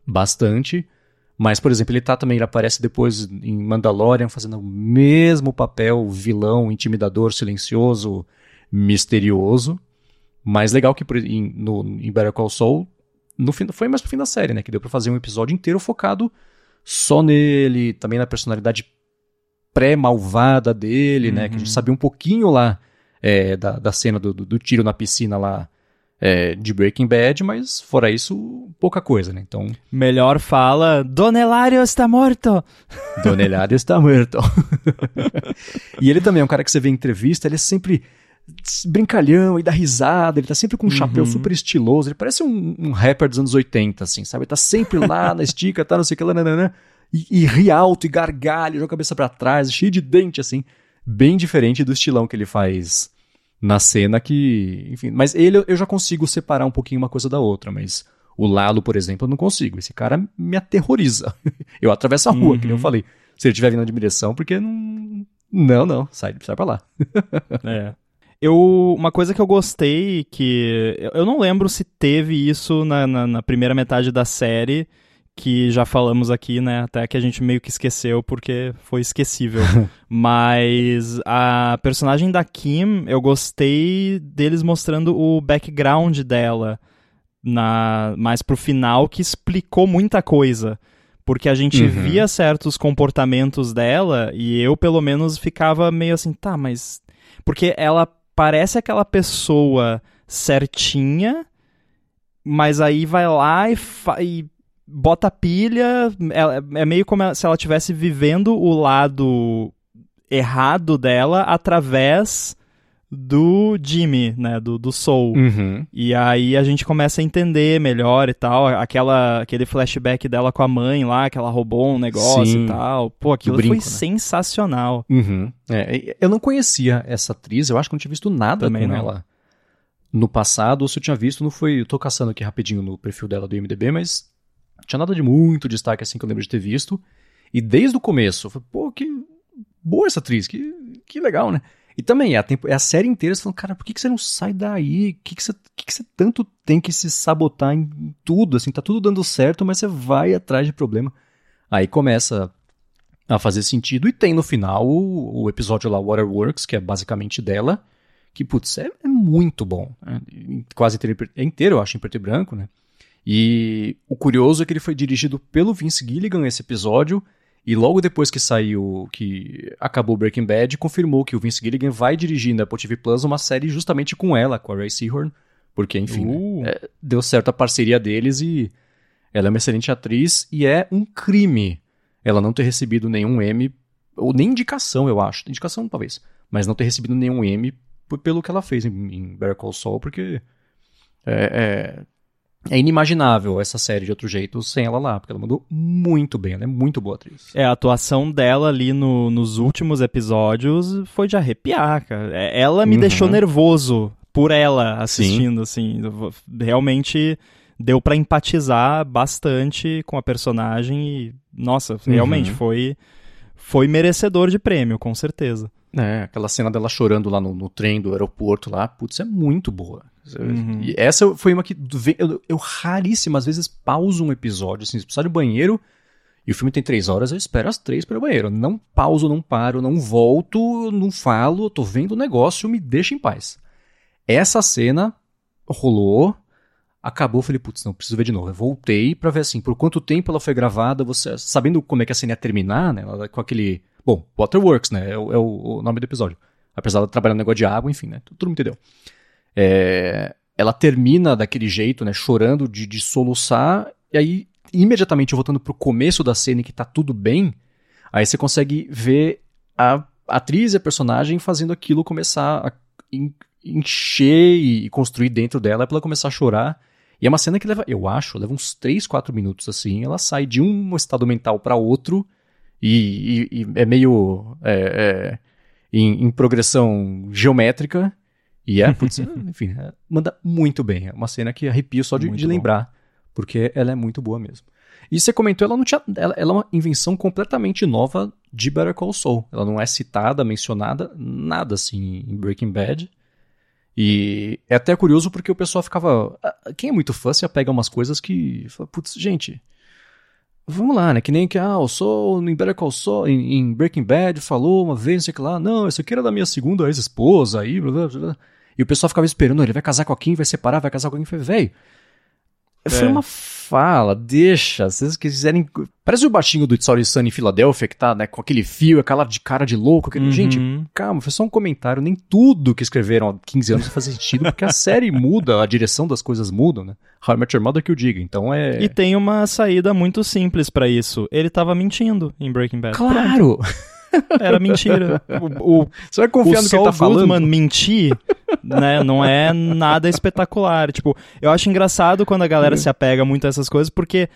bastante. Mas, por exemplo, ele tá também, ele aparece depois em Mandalorian fazendo o mesmo papel, vilão, intimidador, silencioso, misterioso, mas legal que em, no, em Better Call Saul, no fim, foi mais pro fim da série, né? Que deu pra fazer um episódio inteiro focado só nele, também na personalidade pré-malvada dele, uhum. né? Que a gente uhum. sabia um pouquinho lá é, da, da cena do, do, do, tiro na piscina lá é, de Breaking Bad, mas fora isso, pouca coisa, né? Então. Melhor fala: Don Hilario está morto! Don Hilario está morto. e ele também é um cara que você vê em entrevista, ele é sempre brincalhão e dá risada, ele tá sempre com um uhum. chapéu super estiloso, ele parece um, um, rapper dos anos 80, assim, sabe? Ele tá sempre lá na estica, tá, não sei o que lá, nananã, e, e ri alto e gargalha, joga a cabeça para trás, cheio de dente, assim, bem diferente do estilão que ele faz na cena que, enfim, mas ele eu já consigo separar um pouquinho uma coisa da outra, mas o Lalo, por exemplo, eu não consigo. Esse cara me aterroriza. Eu atravesso a rua, uhum. que eu falei. Se ele estiver vindo na direção, porque não. Não, não, sai, sai pra lá. é. Eu, uma coisa que eu gostei, que eu não lembro se teve isso na, na, na, primeira metade da série, que já falamos aqui, né? Até que a gente meio que esqueceu porque foi esquecível. Mas a personagem da Kim, eu gostei deles mostrando o background dela na mais pro final, que explicou muita coisa. Porque a gente uhum. via certos comportamentos dela e eu, pelo menos, ficava meio assim, tá, mas. Porque ela parece aquela pessoa certinha, mas aí vai lá e, e bota pilha. É, é meio como se ela estivesse vivendo o lado errado dela através do Jimmy, né, do, do Soul. Uhum. E aí a gente começa a entender melhor e tal, aquela, aquele flashback dela com a mãe lá, que ela roubou um negócio Sim. e tal. Pô, aquilo brinco, foi né? sensacional. Uhum. É, eu não conhecia essa atriz, eu acho que não tinha visto nada Também com não. ela no passado, ou se eu tinha visto, não foi, eu tô caçando aqui rapidinho no perfil dela do IMDB, mas não tinha nada de muito destaque assim que eu lembro de ter visto. E desde o começo, eu falei, pô, que boa essa atriz, que, que legal, né? E também, é a, tempo, é a série inteira você falando, cara, por que, que você não sai daí? O que, que, você, que você tanto tem que se sabotar em tudo? Assim, tá tudo dando certo, mas você vai atrás de problema. Aí começa a fazer sentido. E tem no final o, o episódio lá, Waterworks, que é basicamente dela, que, putz, é, é muito bom. É, quase inteiro, é inteiro, eu acho, em preto e branco, né? E o curioso é que ele foi dirigido pelo Vince Gilligan, esse episódio, e logo depois que saiu, que acabou Breaking Bad, confirmou que o Vince Gilligan vai dirigir na Apple TV Plus uma série justamente com ela, com a Ray Seahorn, porque, enfim, né, uh. é, deu certo a parceria deles e ela é uma excelente atriz e é um crime ela não ter recebido nenhum M, ou nem indicação, eu acho, indicação talvez, mas não ter recebido nenhum M pelo que ela fez em, em Better Call Saul, porque é, é é inimaginável essa série de outro jeito sem ela lá, porque ela mandou muito bem, ela é muito boa atriz. É, a atuação dela ali no, nos últimos episódios foi de arrepiar, cara. É, ela me uhum. deixou nervoso por ela assistindo, Sim. assim. Realmente deu para empatizar bastante com a personagem e, nossa, realmente uhum. foi, foi merecedor de prêmio, com certeza. É, aquela cena dela chorando lá no, no trem do aeroporto lá, putz, é muito boa. Uhum. E essa foi uma que eu, eu, raríssimas vezes pauso um episódio, assim, se precisar de banheiro, e o filme tem três horas, eu espero as três para o banheiro. Não pauso, não paro, não volto, não falo, tô vendo o negócio, me deixa em paz. Essa cena rolou, acabou, falei, putz, não, preciso ver de novo. Eu voltei para ver assim, por quanto tempo ela foi gravada, você sabendo como é que a cena ia terminar, né? Com aquele Bom, Waterworks, né? É, o, é o nome do episódio. Apesar de trabalhar no negócio de água, enfim, né? Todo mundo entendeu. É, ela termina daquele jeito, né? Chorando de, de soluçar, e aí, imediatamente voltando pro começo da cena em que tá tudo bem, aí você consegue ver a atriz e a personagem fazendo aquilo começar a encher e construir dentro dela pra ela começar a chorar. E é uma cena que leva, eu acho, leva uns 3, 4 minutos assim. Ela sai de um estado mental para outro e, e, e é meio é, é, em, em, progressão geométrica. E é, putz, enfim, é, manda muito bem. É uma cena que arrepio só de, de lembrar, porque ela é muito boa mesmo. E você comentou, ela não tinha, ela, ela, é uma invenção completamente nova de Better Call Saul. Ela não é citada, mencionada, nada assim em Breaking Bad. E é até curioso porque o pessoal ficava. Quem é muito fã se apega a umas coisas que. Putz, gente, Vamos lá, né? Que nem que, ah, o Sol em Better Call Saul, em, em, Breaking Bad, falou uma vez, não sei que lá, não, isso aqui era da minha segunda ex-esposa, aí, blá, blá, blá. E o pessoal ficava esperando, ele vai casar com a Kim, vai separar, vai casar com alguém. Falei, velho, é. foi uma fala, deixa, se vocês quiserem... Parece o baixinho do Always Sunny em Filadélfia, que tá, né, com aquele fio, aquela de cara de louco. Aquele... Uhum. Gente, calma, foi só um comentário, nem tudo que escreveram há 15 anos faz sentido, porque a série muda, a direção das coisas mudam, né? How I Met Your Mother que eu diga, então é... E tem uma saída muito simples para isso. Ele tava mentindo em Breaking Bad. Claro! Era mentira. O, o, Você vai confiar o no que ele tá falando? Goodman mentir, né, não é nada espetacular. Tipo, eu acho engraçado quando a galera se apega muito a essas coisas, porque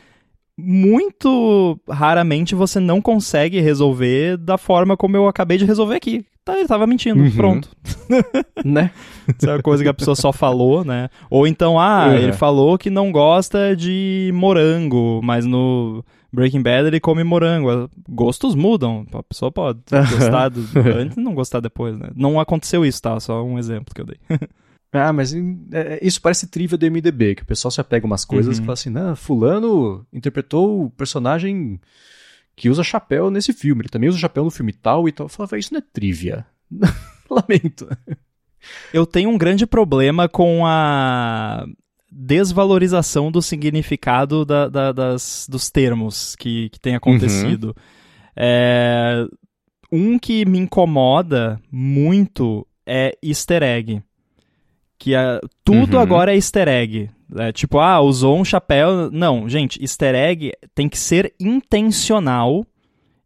muito raramente você não consegue resolver da forma como eu acabei de resolver aqui. Tá, ele tava mentindo, uhum. pronto. né? Isso é uma coisa que a pessoa só falou, né? Ou então, ah, uhum. ele falou que não gosta de morango, mas no Breaking Bad ele come morango. Gostos mudam. A pessoa pode gostar do, antes e não gostar depois, né? Não aconteceu isso, tá? Só um exemplo que eu dei. ah, mas é, é, isso parece trivia do MDB, que o pessoal se apega umas coisas uhum. e fala assim, não, fulano interpretou o personagem que usa chapéu nesse filme. Ele também usa chapéu no filme tal e tal. Eu falava, isso não é trivia. Lamento. Eu tenho um grande problema com a desvalorização do significado da, da, das, dos termos que, que tem acontecido. Uhum. É, um que me incomoda muito é easter egg. Que é, tudo uhum. agora é easter egg. É, tipo, ah, usou um chapéu. Não, gente, easter egg tem que ser intencional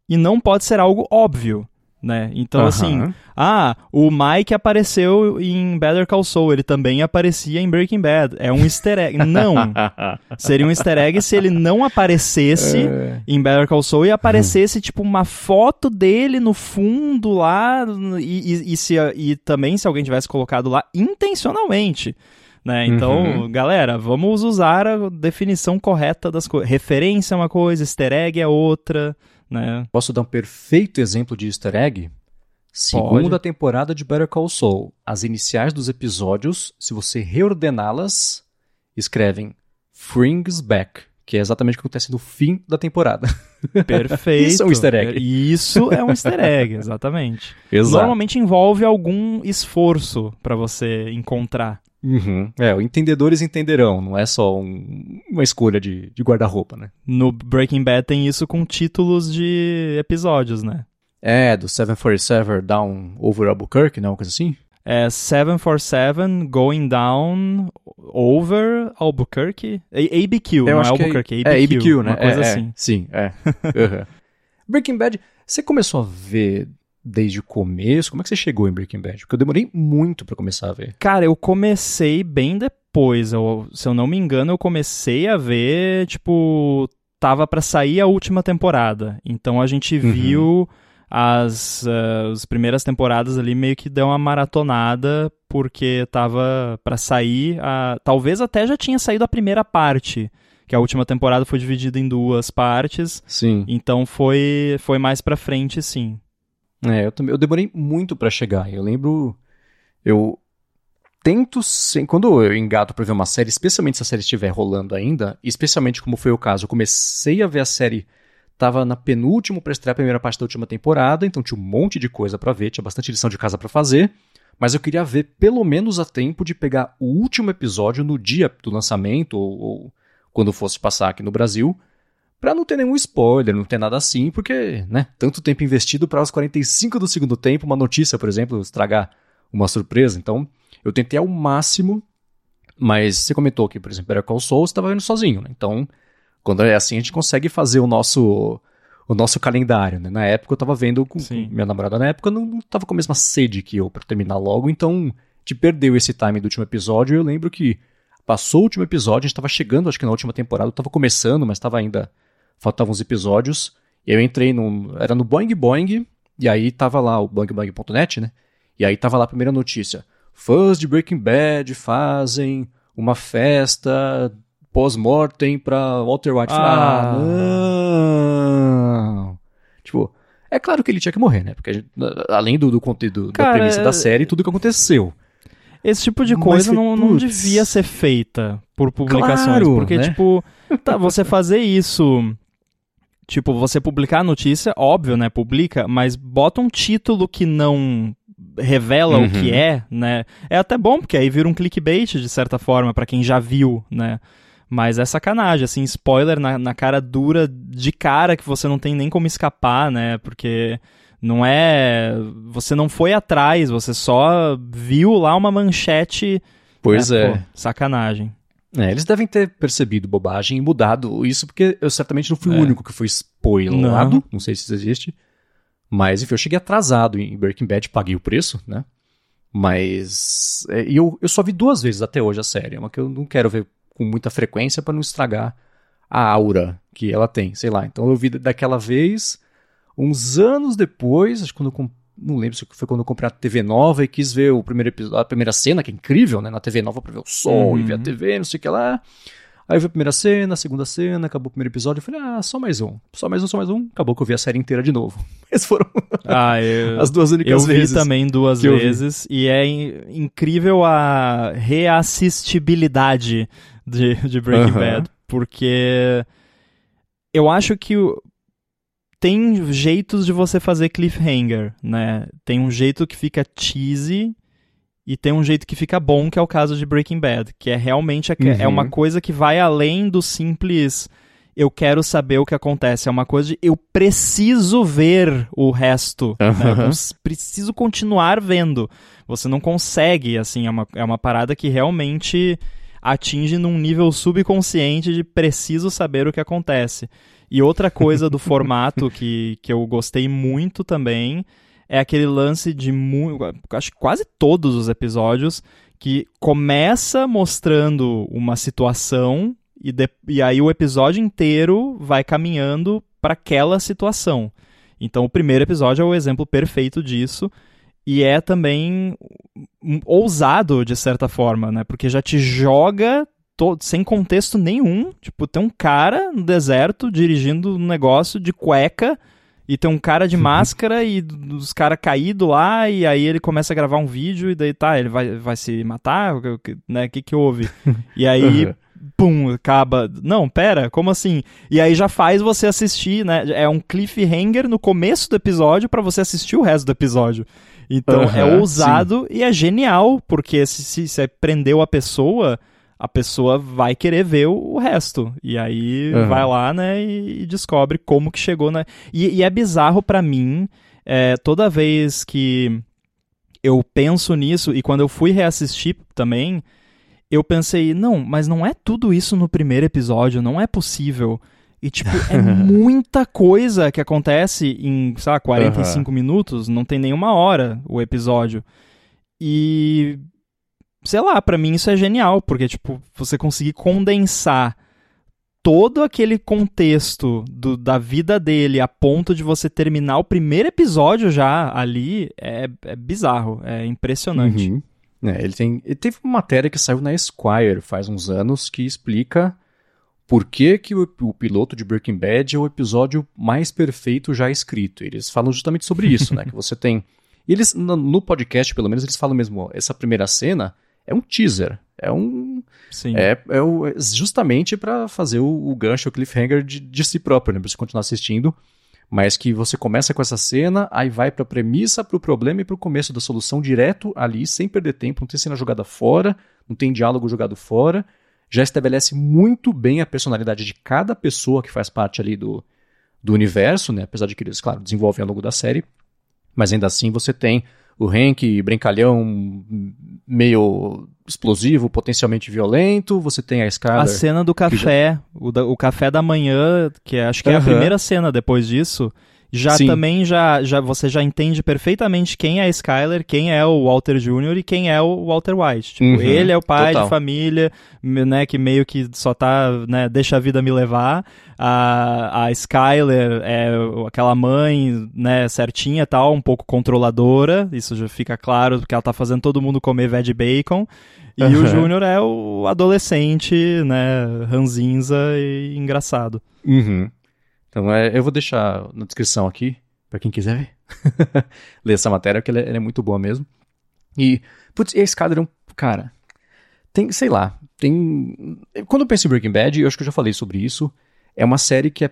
e não pode ser algo óbvio né? Então, assim, ah, o Mike apareceu em Better Call Saul, ele também aparecia em Breaking Bad. É um easter egg. não. Seria um easter egg se ele não aparecesse é. em Better Call Saul e aparecesse, tipo, uma foto dele no fundo lá e, e, e, se, e também se alguém tivesse colocado lá intencionalmente. Né? Então, uhum. galera, vamos usar a definição correta das coisas. Referência é uma coisa, easter egg é outra. Né? Posso dar um perfeito exemplo de easter egg? Segunda Pode. temporada de Better Call Saul. As iniciais dos episódios, se você reordená-las, escrevem Frings Back, que é exatamente o que acontece no fim da temporada. Perfeito. Isso é um easter egg. Isso é um easter egg, exatamente. Exato. Normalmente envolve algum esforço para você encontrar. Uhum. É, entendedores entenderão, não é só um- uma escolha de, de guarda-roupa, né? No Breaking Bad tem isso com títulos de episódios, né? É, do 747 Down Over Albuquerque, não? Uma coisa assim? É 747 Going Down Over Albuquerque? A- ABQ, não é que Albuquerque, é, ABQ. ABQ, né? Uma coisa é, é. assim. Sim, é. Uhum. Breaking Bad, você começou a ver desde o começo? Como é que você chegou em Breaking Bad? Porque eu demorei muito pra começar a ver. Cara, eu comecei bem depois. Eu, se eu não me engano, eu comecei a ver, tipo, tava pra sair a última temporada. Então a gente Uhum. viu as, eh, as primeiras temporadas ali meio que deu uma maratonada porque tava pra sair. A, talvez até já tinha saído a primeira parte, que a última temporada foi dividida em duas partes. Sim. Então foi foi mais pra frente, sim. É, eu também. Eu demorei muito pra chegar. Eu lembro. Eu tento. Sem, quando eu engato pra ver uma série, especialmente se a série estiver rolando ainda, especialmente como foi o caso, eu comecei a ver a série. Tava na penúltimo pra estrear a primeira parte da última temporada, então tinha um monte de coisa pra ver, tinha bastante lição de casa pra fazer. Mas eu queria ver pelo menos a tempo de pegar o último episódio no dia do lançamento, ou, ou quando fosse passar aqui no Brasil, Pra não ter nenhum spoiler, não ter nada assim, porque, né, tanto tempo investido para os 45 do segundo tempo, uma notícia, por exemplo, estragar uma surpresa. Então, eu tentei ao máximo, mas você comentou que, por exemplo, Better Call Saul você estava vendo sozinho, né? Então, quando é assim, a gente consegue fazer o nosso o nosso calendário, né? Na época eu tava vendo com, Sim. minha namorada na época não, não tava com a mesma sede que eu pra terminar logo, então te perdeu esse time do último episódio. Eu lembro que passou o último episódio, a gente tava chegando, acho que na última temporada, eu tava começando, mas tava ainda faltavam uns episódios. E eu entrei num. Era no Boing Boing, e aí tava lá o boingboing.net, né? E aí tava lá a primeira notícia. Fãs de Breaking Bad fazem uma festa pós-mortem pra Walter White. Ah. Ah, não. Tipo, é claro que ele tinha que morrer, né? Porque gente- além do, do conteúdo da Cara, premissa é- da série, tudo que aconteceu. Esse tipo de coisa não, não devia ser feita por publicações. Claro, porque, né? tipo, tá, você fazer isso. Tipo, você publicar a notícia, óbvio, né? Publica, mas bota um título que não revela Uhum. o que é, né? É até bom, porque aí vira um clickbait, de certa forma, pra quem já viu, né? Mas é sacanagem, assim, spoiler na, na cara dura, de cara, que você não tem nem como escapar, né? Porque não é. Você não foi atrás, você só viu lá uma manchete. Pois né? é. Pô, sacanagem. É, eles devem ter percebido bobagem e mudado isso, porque eu certamente não fui É. o único que foi spoilado. Não. Não. sei se isso existe. Mas, enfim, eu cheguei atrasado em Breaking Bad, paguei o preço, né? Mas. é, E eu, eu só vi duas vezes até hoje a série. É uma que eu não quero ver com muita frequência para não estragar a aura que ela tem, sei lá. Então eu vi daquela vez, uns anos depois, acho que quando eu não lembro se foi quando eu comprei a TV nova e quis ver o primeiro episódio, a primeira cena, que é incrível, né? Na TV nova pra ver o sol e ver a Uhum. TV, não sei o que lá. Aí eu vi a primeira cena, a segunda cena, acabou o primeiro episódio, eu falei, ah, só mais um, só mais um, só mais um. Acabou que eu vi a série inteira de novo. Essas foram Ah, eu, as duas eu únicas vi vezes. também duas eu vi. vezes. E é in- incrível a reassistibilidade de, de Breaking Aham. Bad. Porque eu acho que o- tem jeitos de você fazer cliffhanger, né? Tem um jeito que fica cheesy e tem um jeito que fica bom, que é o caso de Breaking Bad, que é realmente é Uhum. uma coisa que vai além do simples eu quero saber o que acontece, é uma coisa de eu preciso ver o resto, né? Eu preciso continuar vendo. Você não consegue, assim, é uma, é uma parada que realmente atinge num nível subconsciente de preciso saber o que acontece. E outra coisa do formato que, que eu gostei muito também é aquele lance de acho que quase todos os episódios que começa mostrando uma situação e, de- e aí o episódio inteiro vai caminhando para aquela situação. Então o primeiro episódio é o exemplo perfeito disso e é também ousado de certa forma, né? Porque já te joga to- sem contexto nenhum. Tipo, tem um cara no deserto dirigindo um negócio de cueca e tem um cara de máscara e os caras caídos lá e aí ele começa a gravar um vídeo e daí tá, ele vai, vai se matar, o que- o que- né? O que que houve? E aí Uhum. pum, acaba. Não, pera, como assim? E aí já faz você assistir, né? É um cliffhanger no começo do episódio para você assistir o resto do episódio. Então é ousado sim. e é genial, porque se, se, se prendeu a pessoa, a pessoa vai querer ver o, resto. E aí uhum. vai lá, né, e, descobre como que chegou, né? E, e é bizarro para mim, é, toda vez que eu penso nisso, e quando eu fui reassistir também, eu pensei, não, mas não é tudo isso no primeiro episódio, não é possível. E, tipo, é muita coisa que acontece em, sei lá, 45 uhum. minutos, não tem nenhuma hora o episódio. E, sei lá, para mim isso é genial, porque, tipo, você conseguir condensar todo aquele contexto do, da vida dele a ponto de você terminar o primeiro episódio já ali é, é bizarro, é impressionante. Uhum. É, ele, tem, ele teve uma matéria que saiu na Esquire faz uns anos que explica por que, que o, o, piloto de Breaking Bad é o episódio mais perfeito já escrito. Eles falam justamente sobre isso, né? que você tem. Eles, no, no podcast, pelo menos, eles falam mesmo, essa primeira cena é um teaser. É um. Sim. É, é, o, é justamente para fazer o, o, gancho, o cliffhanger de, de si próprio, né? Pra você continuar assistindo. Mas que você começa com essa cena, aí vai pra premissa, pro problema e pro começo da solução direto ali, sem perder tempo, não tem cena jogada fora, não tem diálogo jogado fora. Já estabelece muito bem a personalidade de cada pessoa que faz parte ali do, do universo, né? Apesar de que eles, claro, desenvolvem ao longo da série. Mas ainda assim você tem o Hank brincalhão meio explosivo, potencialmente violento, você tem a escada. A cena do café, já... o, da, o café da manhã, que é, acho que é a primeira cena depois disso, já Sim. também já, já você já entende perfeitamente quem é Skyler, quem é o Walter Jr. e quem é o Walter White. Tipo, uhum, ele é o pai total. de família, né, que meio que só tá, né, deixa a vida me levar. A, a Skyler é aquela mãe, né, certinha tal, um pouco controladora, isso já fica claro, porque ela tá fazendo todo mundo comer veg bacon. E uhum. o Júnior é o adolescente, né, ranzinza e engraçado. Uhum. Então é, eu vou deixar na descrição aqui, para quem quiser ver. ler essa matéria, porque ela é, ela é, muito boa mesmo. E, putz, esse é um cara, tem, sei lá, tem... Quando eu penso em Breaking Bad, eu acho que eu já falei sobre isso, é uma série que é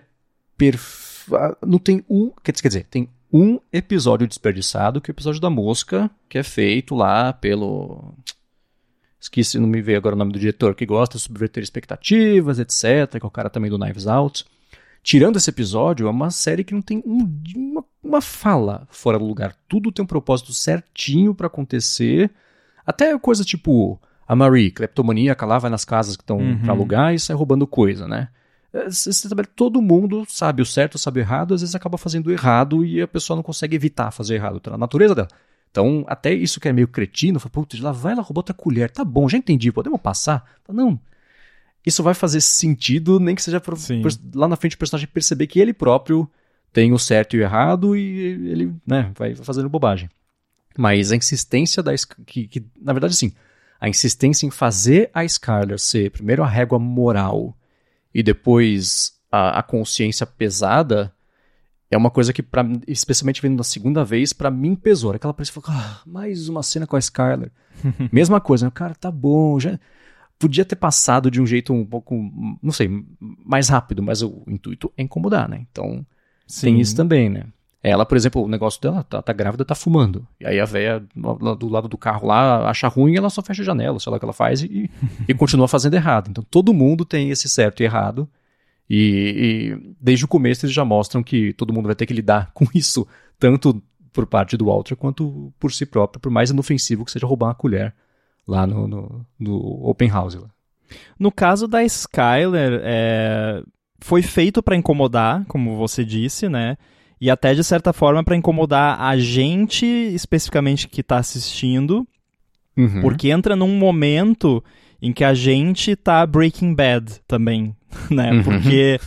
perf... Não tem um... Quer dizer, tem um episódio desperdiçado, que é o episódio da mosca, que é feito lá pelo... Esqueci, não me veio agora o nome do diretor, que gosta de subverter expectativas, etc., que é o cara também do Knives Out. Tirando esse episódio, é uma série que não tem um, uma, uma fala fora do lugar. Tudo tem um propósito certinho para acontecer. Até coisa tipo a Marie, cleptomaníaca lá, vai nas casas que estão uhum. pra alugar e sai roubando coisa, né? É, todo mundo sabe o certo, sabe o errado, às vezes acaba fazendo errado e a pessoa não consegue evitar fazer errado. Tá na natureza dela. Então, até isso que é meio cretino, fala, putz, lá vai, ela roubou outra colher. Tá bom, já entendi, podemos passar? Não, isso vai fazer sentido, nem que seja pra, lá na frente o personagem perceber que ele próprio tem o certo e o errado e ele né, vai fazendo bobagem. Mas a insistência da. Que, que, na verdade, sim. A insistência em fazer a Skyler ser primeiro a régua moral e depois a, a consciência pesada é uma coisa que, pra, especialmente vendo na segunda vez, para mim pesou. Aquela pessoa falou, ah, mais uma cena com a Skyler. Mesma coisa, né? cara, tá bom, já podia ter passado de um jeito um pouco, não sei, mais rápido, mas o intuito é incomodar, né? Então, Sim. tem isso também, né? Ela, por exemplo, o negócio dela, tá, tá grávida, tá fumando. E aí a véia do lado do carro lá acha ruim ela só fecha a janela, sei lá o que ela faz, e, e continua fazendo errado. Então todo mundo tem esse certo e errado. E, e, desde o começo eles já mostram que todo mundo vai ter que lidar com isso, tanto por parte do Walter quanto por si próprio, por mais inofensivo que seja roubar uma colher lá no, no, no Open House. Lá. No caso da Skyler, é, foi feito para incomodar, como você disse, né? E até de certa forma para incomodar a gente especificamente que está assistindo, uhum. porque entra num momento em que a gente tá Breaking Bad também, né? Uhum. Porque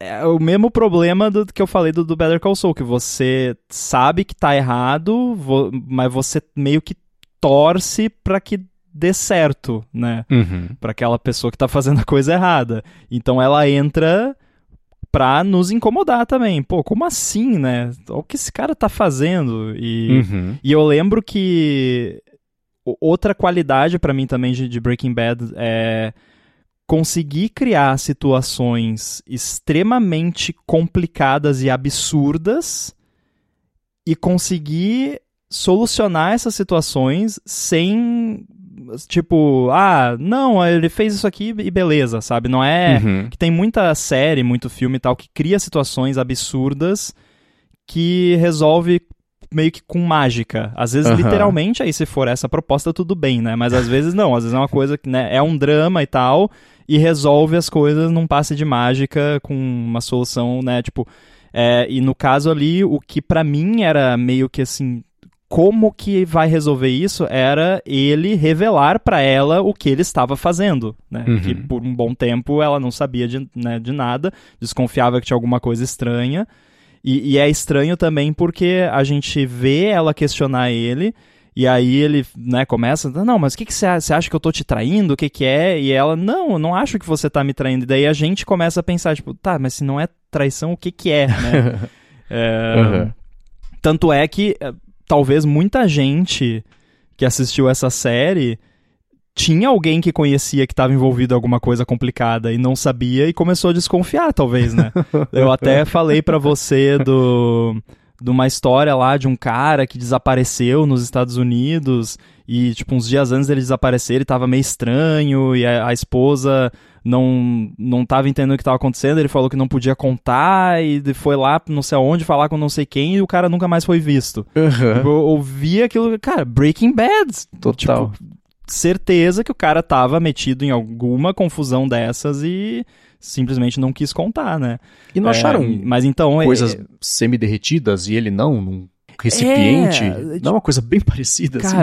é o mesmo problema do que eu falei do, do Better Call Saul, que você sabe que tá errado, vo, mas você meio que torce para que dê certo, né? Uhum. Para aquela pessoa que tá fazendo a coisa errada. Então ela entra pra nos incomodar também. Pô, como assim, né? O que esse cara tá fazendo? E, uhum. e eu lembro que outra qualidade para mim também de, de, Breaking Bad é conseguir criar situações extremamente complicadas e absurdas e conseguir solucionar essas situações sem tipo, ah, não, ele fez isso aqui e beleza, sabe? Não é Uhum. que tem muita série, muito filme e tal que cria situações absurdas que resolve meio que com mágica. Às vezes, Aham. literalmente, aí se for essa proposta, tudo bem, né? Mas às vezes não, às vezes é uma coisa que né, é um drama e tal, e resolve as coisas num passe de mágica com uma solução, né? Tipo, é, e no caso ali, o que pra mim era meio que assim. Como que vai resolver isso era ele revelar pra ela o que ele estava fazendo, né? Uhum. Que por um bom tempo ela não sabia de, né, de nada, desconfiava que tinha alguma coisa estranha. E, e é estranho também porque a gente vê ela questionar ele, e aí ele né, começa, não, mas o que, que você, você acha que eu tô te traindo? O que, que é? E ela, não, eu não acho que você tá me traindo. E daí a gente começa a pensar, tipo, tá, mas se não é traição, o que, que é, né? É, Uhum. Tanto é que eh, talvez muita gente que assistiu essa série tinha alguém que conhecia que estava envolvido em alguma coisa complicada e não sabia e começou a desconfiar, talvez, né? Eu até falei pra você do de uma história lá de um cara que desapareceu nos Estados Unidos e tipo uns dias antes dele desaparecer ele tava meio estranho e a, a esposa não não tava entendendo o que tava acontecendo, ele falou que não podia contar e foi lá não sei aonde falar com não sei quem e o cara nunca mais foi visto. Uhum. Eu ouvi aquilo, cara, Breaking Bad, Total. Tipo, certeza que o cara tava metido em alguma confusão dessas e simplesmente não quis contar, né? e não acharam É, mas então é- coisas semi-derretidas e ele não, num recipiente? É, não é uma coisa bem parecida, assim?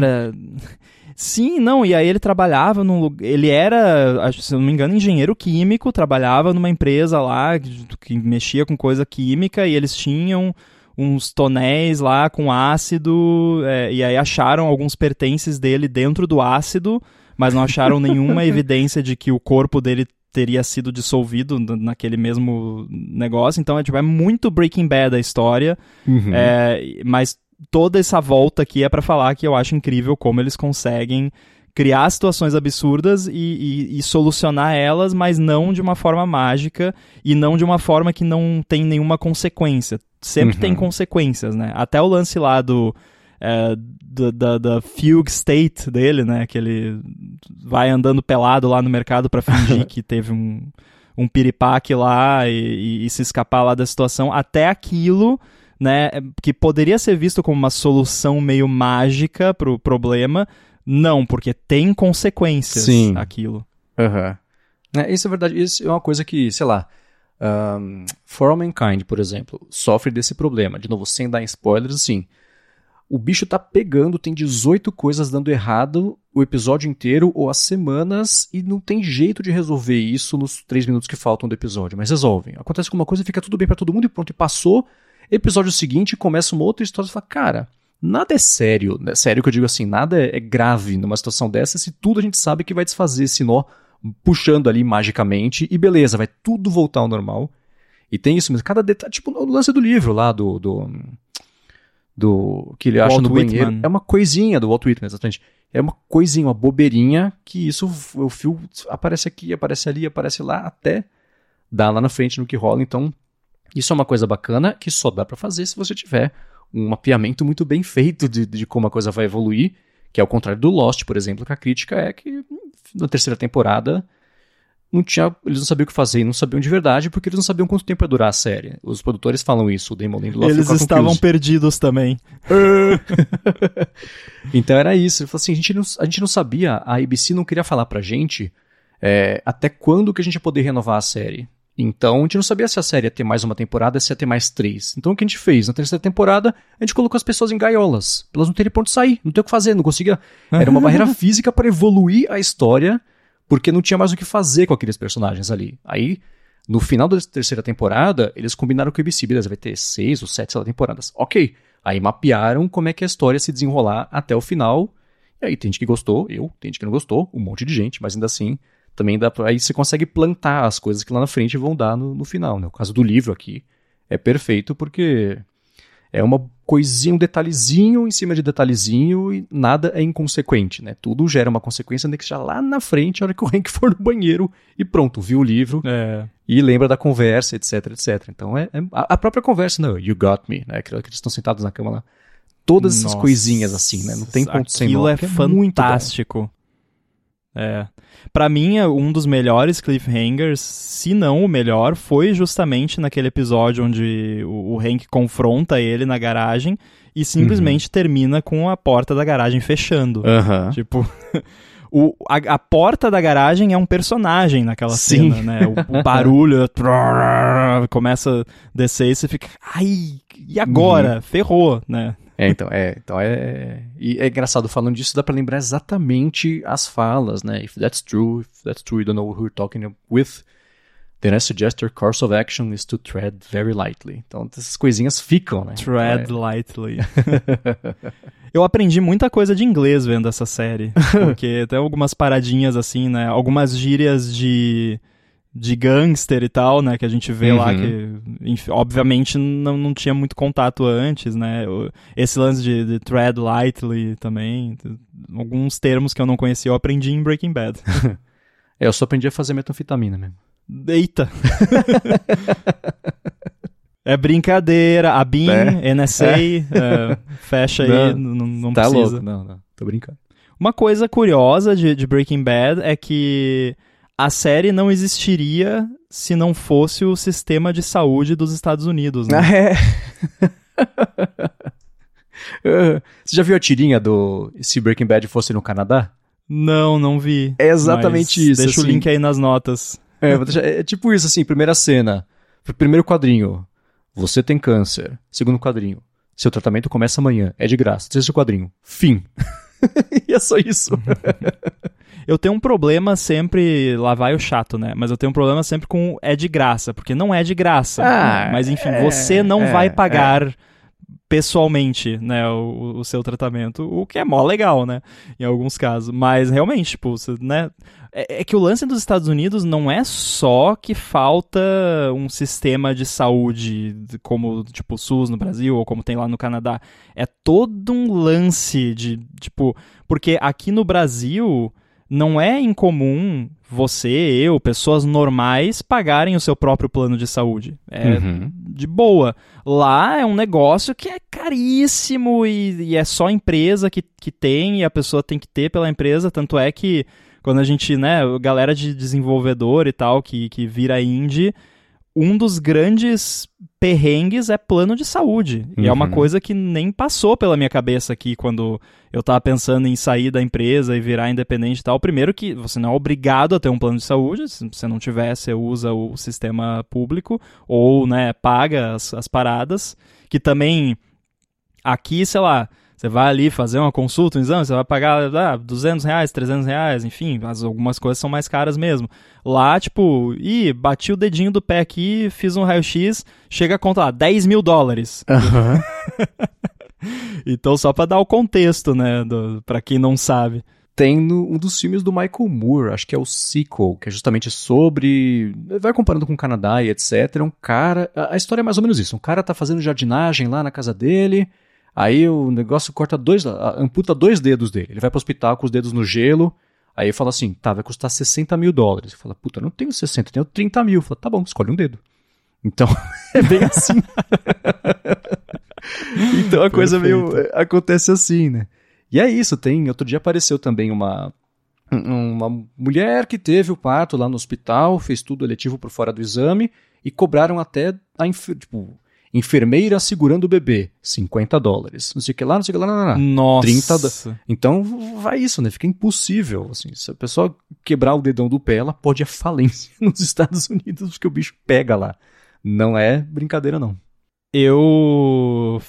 Sim, não, e aí ele trabalhava num lugar, ele era, acho- se eu não me engano, engenheiro químico, trabalhava numa empresa lá que, que mexia com coisa química e eles tinham uns tonéis lá com ácido, é, e aí acharam alguns pertences dele dentro do ácido, mas não acharam nenhuma evidência de que o corpo dele teria sido dissolvido naquele mesmo negócio. Então é, tipo, é muito Breaking Bad a história. Uhum. É, mas toda essa volta aqui é pra falar que eu acho incrível como eles conseguem criar situações absurdas e, e- e solucionar elas, mas não de uma forma mágica e não de uma forma que não tem nenhuma consequência. Sempre Uhum. tem consequências, né? Até o lance lá do. é, do- da, da fugue state dele, né? Que ele vai andando pelado lá no mercado pra fingir que teve um, um piripaque lá e, e- e se escapar lá da situação. Até aquilo né, que poderia ser visto como uma solução meio mágica pro problema, não, porque tem consequências Sim. aquilo. Aham. É, isso é verdade. Isso é uma coisa que, sei lá. Um, For All Mankind, por exemplo, sofre desse problema. De novo, sem dar spoilers, assim. O bicho tá pegando, tem 18 coisas dando errado o episódio inteiro ou as semanas e não tem jeito de resolver isso nos 3 minutos que faltam do episódio, mas resolvem. Acontece alguma coisa, fica tudo bem pra todo mundo e pronto, e passou. Episódio seguinte começa uma outra história e fala, cara, nada é sério. Né? Sério que eu digo assim, nada é, é grave numa situação dessa se tudo a gente sabe que vai desfazer esse nó puxando ali magicamente e beleza, vai tudo voltar ao normal. E tem isso mesmo, cada detalhe, tipo no lance do livro lá do. do do que ele acha Walt no banheiro. Whitman. É uma coisinha do Walt Whitman, exatamente. É uma coisinha, uma bobeirinha que isso, o fio aparece aqui, aparece ali, aparece lá, até dar lá na frente no que rola. Então, isso é uma coisa bacana que só dá pra fazer se você tiver um mapeamento muito bem feito de, de como a coisa vai evoluir, que é o contrário do Lost, por exemplo, que a crítica é que na terceira temporada não tinha, eles não sabiam o que fazer e não sabiam de verdade porque eles não sabiam quanto tempo ia durar a série. Os produtores falam isso, o Damon Lindelof Eles estavam perdidos também. Então era isso. Ele falou assim, a gente não, a gente não sabia, a ABC não queria falar pra gente é, até quando que a gente ia poder renovar a série. Então a gente não sabia se a série ia ter mais uma temporada, se ia ter mais três. Então o que a gente fez? Na terceira temporada, a gente colocou as pessoas em gaiolas. Elas não terem pra onde sair, não ter o que fazer, não conseguia. Era uma barreira física para evoluir a história, porque não tinha mais o que fazer com aqueles personagens ali. Aí, no final da terceira temporada, eles combinaram com a ABC, beleza, vai ter seis ou sete lá, temporadas. Ok. Aí mapearam como é que a história ia se desenrolar até o final. E aí tem gente que gostou, eu, tem gente que não gostou, um monte de gente, mas ainda assim, também dá pra, aí você consegue plantar as coisas que lá na frente vão dar no, no final, né? O caso do livro aqui é perfeito porque é uma coisinha, um detalhezinho em cima de detalhezinho e nada é inconsequente, né? Tudo gera uma consequência, nem que seja lá na frente, a hora que o Hank for no banheiro e pronto, viu o livro É. e lembra da conversa, etc, etc. Então é, é a, própria conversa, não, you got me, né? Aquilo que eles estão sentados na cama lá. Todas essas Nossa, coisinhas assim, né? Não tem ponto sem Aquilo nó, é que muito bom. fantástico. É. Pra mim, é um dos melhores cliffhangers, se não o melhor, foi justamente naquele episódio onde o, o Hank confronta ele na garagem e simplesmente Uhum. termina com a porta da garagem fechando. Aham. Tipo, o, a, a porta da garagem é um personagem naquela Sim. cena, né? O, o barulho começa a descer e você fica, ai, e agora? Uhum. Ferrou, né? É, então, é, então é. E é engraçado, falando disso, dá pra lembrar exatamente as falas, né? If that's true, if that's true, you don't know who you're talking with, then I suggest your course of action is to tread very lightly. Então, essas coisinhas ficam, né? Tread Então, lightly. Eu aprendi muita coisa de inglês vendo essa série. Porque tem algumas paradinhas assim, né? Algumas gírias de, de gangster e tal, né? Que a gente vê lá Uhum. que, enfim, obviamente, não, não tinha muito contato antes, né? Esse lance de, de tread lightly também. Alguns termos que eu não conhecia eu aprendi em Breaking Bad. É, eu só aprendi a fazer metanfetamina mesmo. Eita! É brincadeira, a BIM, É. NSA, é, fecha aí, Não, não, não tá precisa. louco? Não, não, tô brincando. Uma coisa curiosa de, de Breaking Bad é que a série não existiria se não fosse o sistema de saúde dos Estados Unidos, né? é. Você já viu a tirinha do Se Breaking Bad fosse no Canadá? Não, não vi. É exatamente isso. Deixa o assim. link aí nas notas. É, vou deixar- é tipo isso, assim, primeira cena. Primeiro quadrinho. Você tem câncer. Segundo quadrinho. Seu tratamento começa amanhã. É de graça. Terceiro quadrinho. Fim. e é só isso. Eu tenho um problema sempre, lá vai o chato, né? Mas eu tenho um problema sempre com é de graça, porque não é de graça. Ah? Mas enfim, é, você não é, vai pagar pessoalmente, né, o, o seu tratamento, o que é mó legal, né, em alguns casos. Mas realmente, tipo, você, né, é, é que o lance dos Estados Unidos não é só que falta um sistema de saúde como, tipo, o SUS no Brasil ou como tem lá no Canadá. É todo um lance de, tipo, porque aqui no Brasil não é incomum você, eu, pessoas normais pagarem o seu próprio plano de saúde. É Uhum. de boa. Lá é um negócio que é caríssimo e, e é só a empresa que, que tem e a pessoa tem que ter pela empresa. Tanto é que quando a gente, né, galera de desenvolvedor e tal, que, que vira indie, um dos grandes perrengues é plano de saúde. E é uma Uhum. coisa que nem passou pela minha cabeça aqui quando eu tava pensando em sair da empresa e virar independente e tal. Primeiro que você não é obrigado a ter um plano de saúde. Se você não tiver, você usa o sistema público ou, né, paga as, as paradas. Que também, aqui, sei lá, você vai ali fazer uma consulta, um exame, você vai pagar ah, 200 reais, 300 reais, enfim, as, algumas coisas são mais caras mesmo. Lá, tipo, ih, bati o dedinho do pé aqui, fiz um raio-x, chega a conta lá, 10 mil dólares. Então, só pra dar o contexto, né, pra quem não sabe. Tem no- um dos filmes do Michael Moore, acho que é o Sequel, que é justamente sobre. Vai comparando com o Canadá e etc. Um cara. A a história é mais ou menos isso. Um cara tá fazendo jardinagem lá na casa dele. Aí o negócio corta dois. amputa dois dedos dele. Ele vai pro hospital com os dedos no gelo. Aí fala assim: tá, vai custar 60 mil dólares. Ele fala: puta, não tenho 60, eu tenho 30 mil. Fala: tá bom, escolhe um dedo. Então, é bem assim. então a coisa meio. Perfeito. é, acontece assim, né? E é isso, tem. Outro dia apareceu também uma. Uma mulher que teve o parto lá no hospital, fez tudo eletivo por fora do exame e cobraram até a tipo, enfermeira segurando o bebê, 50 dólares. Não sei o que lá, não sei o que lá, não, não, não. Nossa. 30 do- Então vai isso, né? Fica impossível. Assim, se a pessoa quebrar o dedão do pé, ela pode ir à falência nos Estados Unidos, porque o bicho pega lá. Não é brincadeira, não. Eu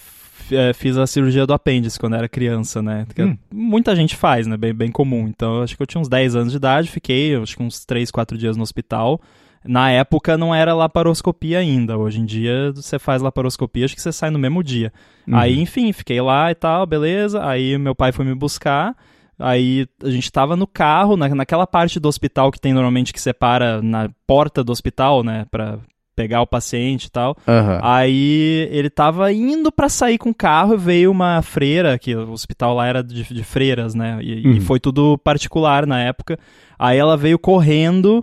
é, fiz a cirurgia do apêndice quando era criança, né? Hum. Muita gente faz, né? Bem, bem comum. Então, acho que eu tinha uns 10 anos de idade, fiquei, acho que uns 3, 4 dias no hospital. Na época não era laparoscopia ainda. Hoje em dia você faz laparoscopia, acho que você sai no mesmo dia. Uhum. Aí, enfim, fiquei lá e tal, beleza. Aí meu pai foi me buscar. Aí a gente tava no carro, na, naquela parte do hospital que tem normalmente que separa na porta do hospital, né? Pra, pegar o paciente e tal. Aham. Aí ele tava indo pra sair com o carro e veio uma freira, que o hospital lá era de, de freiras, né? E, Uhum. e foi tudo particular na época. Aí ela veio correndo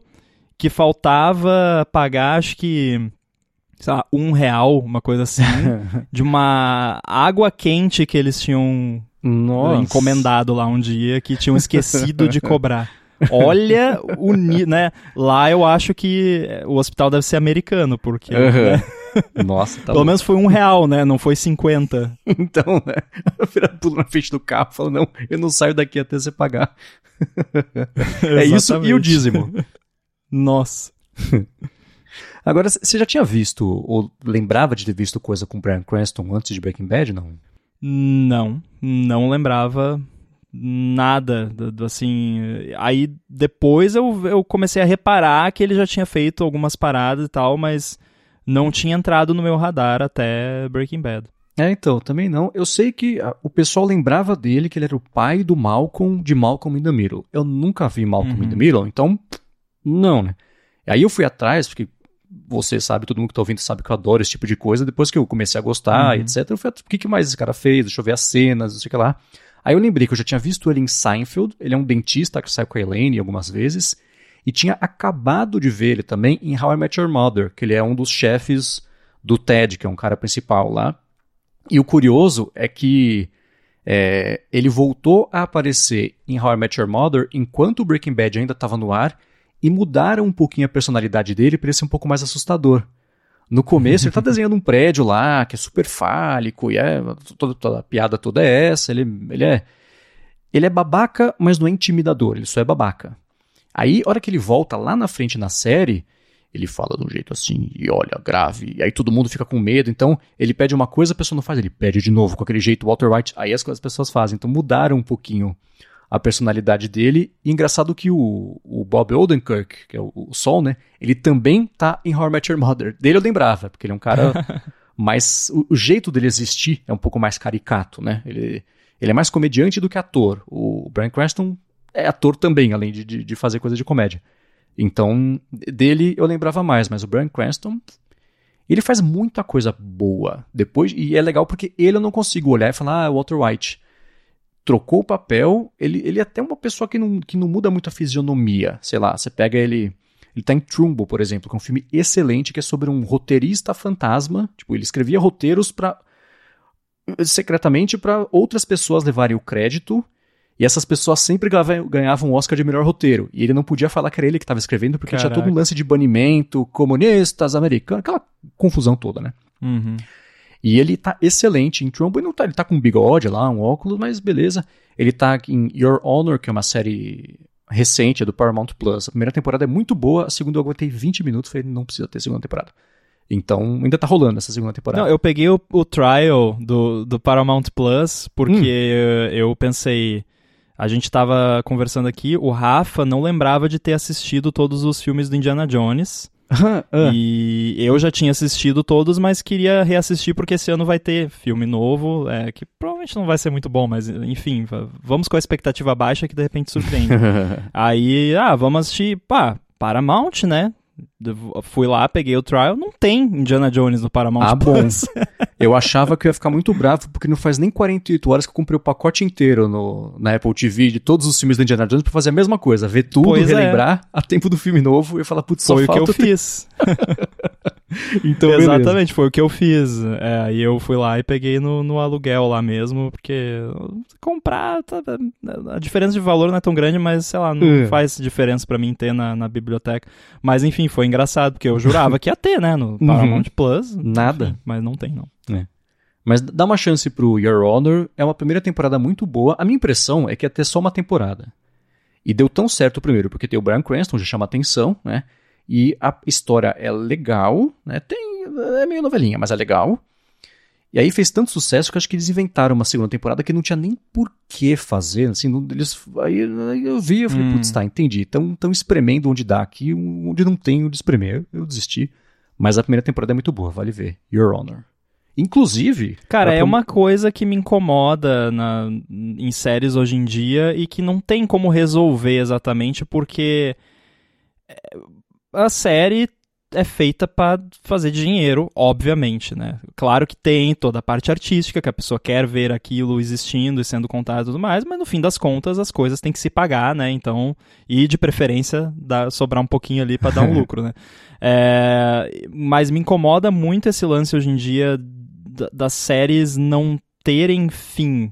que faltava pagar, acho que, sei lá, um real, uma coisa assim, de uma água quente que eles tinham Nossa. encomendado lá um dia que tinham esquecido de cobrar. Olha o né? Lá eu acho que o hospital deve ser americano, porque Aham. né, Nossa, tá pelo bom. menos foi um real, né? Não foi 50. Então, né? A feira pula na frente do carro e fala: Não, eu não saio daqui até você pagar. É isso e o dízimo. Nossa. Agora, você já tinha visto, ou lembrava de ter visto coisa com Brian Cranston antes de Breaking Bad, não? Não, não lembrava nada, assim, aí depois eu, eu comecei a reparar que ele já tinha feito algumas paradas e tal, mas não tinha entrado no meu radar até Breaking Bad. É, então, também não. Eu sei que o pessoal lembrava dele que ele era o pai do Malcolm, de Malcolm in the Middle. Eu nunca vi Malcolm Uhum. in the Middle, então, não, né? Aí eu fui atrás, porque você sabe, todo mundo que tá ouvindo sabe que eu adoro esse tipo de coisa. Depois que eu comecei a gostar, Uhum. etc., eu fui atrás, o que, que mais esse cara fez? Deixa eu ver as cenas, não sei o que lá. Aí eu lembrei que eu já tinha visto ele em Seinfeld, ele é um dentista que sai com a Elaine algumas vezes, e tinha acabado de ver ele também em How I Met Your Mother, que ele é um dos chefes do Ted, que é um cara principal lá. E o curioso é que é, ele voltou a aparecer em How I Met Your Mother enquanto o Breaking Bad ainda estava no ar e mudaram um pouquinho a personalidade dele para ele ser um pouco mais assustador. No começo ele tá desenhando um prédio lá que é super fálico e é toda, toda a piada toda é essa, ele, ele é ele é babaca, mas não é intimidador, ele só é babaca. Aí, a hora que ele volta lá na frente na série, ele fala de um jeito assim, e olha, grave, e aí todo mundo fica com medo, então ele pede uma coisa, a pessoa não faz, ele pede de novo, com aquele jeito Walter White, aí as, as pessoas fazem, então mudaram um pouquinho a personalidade dele, e engraçado que o, o Bob Odenkirk, que é o, o Sol, né, ele também tá em How I Met Your Mother, dele eu lembrava, porque ele é um cara, mas o, o jeito dele existir é um pouco mais caricato, né, ele, ele é mais comediante do que ator, o Bryan Cranston é ator também, além de, de, de fazer coisa de comédia. Então, dele eu lembrava mais, mas o Bryan Cranston, ele faz muita coisa boa depois, e é legal porque ele eu não consigo olhar e falar, ah, Walter White. Trocou o papel, ele, ele é até uma pessoa que não, que não muda muito a fisionomia. Sei lá, você pega ele. Ele tá em Trumbo, por exemplo, que é um filme excelente que é sobre um roteirista fantasma. Tipo, ele escrevia roteiros para secretamente para outras pessoas levarem o crédito e essas pessoas sempre ganhavam- o Oscar de melhor roteiro. E ele não podia falar que era ele que estava escrevendo, porque tinha todo um Caraca. lance de banimento, comunistas, americanos, aquela confusão toda, né? Uhum. E ele tá excelente em Trumbo. Ele, não tá, ele tá com um bigode lá, um óculos, mas beleza. Ele tá em Your Honor, que é uma série recente, é do Paramount Plus. A primeira temporada é muito boa, a segunda eu aguentei 20 minutos, falei, não precisa ter segunda temporada. Então, ainda tá rolando essa segunda temporada. Não, eu peguei o, o trial do, do Paramount Plus porque Hum. eu, eu pensei. A gente tava conversando aqui, o Rafa não lembrava de ter assistido todos os filmes do Indiana Jones. E eu já tinha assistido todos, mas queria reassistir porque esse ano vai ter filme novo, é, que provavelmente não vai ser muito bom, mas enfim, va- vamos com a expectativa baixa que de repente surpreende. Aí, ah, vamos assistir, pá, Paramount, né? Fui lá, peguei o trial, não tem Indiana Jones no Paramount Ah, bom. Plus. Eu achava que eu ia ficar muito bravo, porque não faz nem 48 horas que eu comprei o pacote inteiro no, na Apple TV de todos os filmes do Indiana Jones pra fazer a mesma coisa, ver tudo, Pois é. relembrar a tempo do filme novo e falar, putz, só Foi o que eu fiz. Então, beleza. Exatamente, foi o que eu fiz. É, aí eu fui lá e peguei no, no aluguel lá mesmo, porque comprar, tá- a diferença de valor não é tão grande, mas sei lá, não É. faz diferença pra mim ter na, na biblioteca. Mas enfim, foi engraçado, porque eu jurava que ia ter, né, no Uhum. Paramount Plus. Nada. Enfim, mas não tem, não. Mas dá uma chance pro Your Honor, é uma primeira temporada muito boa. A minha impressão é que ia ter só uma temporada. E deu tão certo o primeiro, porque tem o Brian Cranston, já chama atenção, né? E a história é legal, né? Tem, é meio novelinha, mas é legal. E aí fez tanto sucesso que acho que eles inventaram uma segunda temporada que não tinha nem por que fazer, assim, não- eles, aí, eu vi, eu falei, Hum. putz, tá, entendi, estão tão espremendo onde dá aqui, onde não tem onde espremer, eu desisti. Mas a primeira temporada é muito boa, vale ver, Your Honor. Inclusive... Cara, é prom- uma coisa que me incomoda na, em séries hoje em dia e que não tem como resolver exatamente porque é, a série é feita para fazer dinheiro, obviamente, né? Claro que tem toda a parte artística, que a pessoa quer ver aquilo existindo e sendo contado e tudo mais, mas no fim das contas as coisas têm que se pagar, né? Então, e de preferência dá, sobrar um pouquinho ali para dar um lucro, né? É, mas me incomoda muito esse lance hoje em dia das séries não terem fim.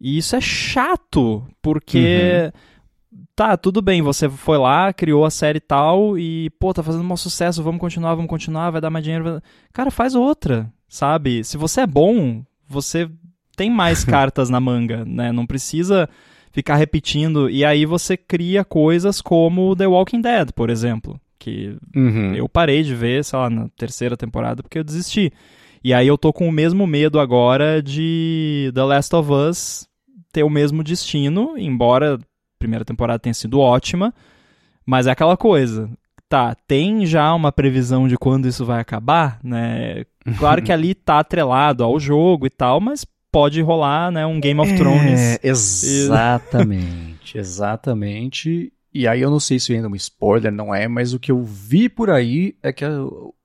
E isso é chato, porque... Uhum tá, tudo bem, você foi lá, criou a série tal e, pô, tá fazendo um sucesso, vamos continuar, vamos continuar, vai dar mais dinheiro. Vai... Cara, faz outra, sabe? Se você é bom, você tem mais cartas na manga, né? Não precisa ficar repetindo. E aí você cria coisas como The Walking Dead, por exemplo. Que uhum. eu parei de ver, sei lá, na terceira temporada porque eu desisti. E aí eu tô com o mesmo medo agora de The Last of Us ter o mesmo destino, embora primeira temporada tenha sido ótima, mas é aquela coisa. Tá, tem já uma previsão de quando isso vai acabar, né? Claro que ali tá atrelado ao jogo e tal, mas pode rolar, né, um Game of Thrones. É, exatamente, exatamente. E aí eu não sei se ainda é um spoiler, não é, mas o que eu vi por aí é que a,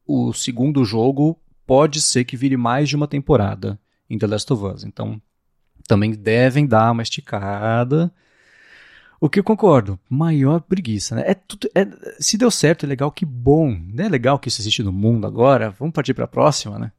o segundo jogo pode ser que vire mais de uma temporada em The Last of Us. Então, também devem dar uma esticada o que eu concordo, maior preguiça, né? É tudo, é, se deu certo, é legal, que bom. Não é legal que isso existe no mundo agora? Vamos partir pra próxima, né?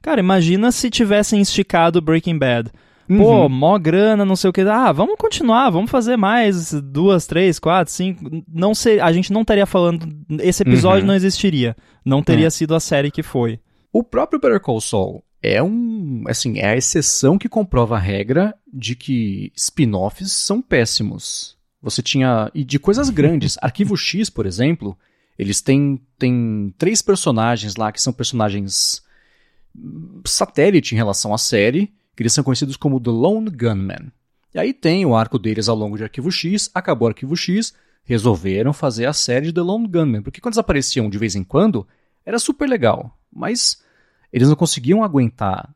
Cara, imagina se tivessem esticado Breaking Bad. Pô, uhum. mó grana, não sei o que. Ah, vamos continuar, vamos fazer mais duas, três, quatro, cinco. Não sei, a gente não estaria falando. Esse episódio uhum. não existiria. Não teria é. sido a série que foi. O próprio Better Call Saul é um, assim, é a exceção que comprova a regra de que spin-offs são péssimos. Você tinha. E de coisas grandes. Arquivo X, por exemplo, eles têm, têm três personagens lá que são personagens satélite em relação à série, que eles são conhecidos como The Lone Gunman. E aí tem o arco deles ao longo de Arquivo X, acabou Arquivo X, resolveram fazer a série de The Lone Gunman, porque quando eles apareciam de vez em quando, era super legal, mas eles não conseguiam aguentar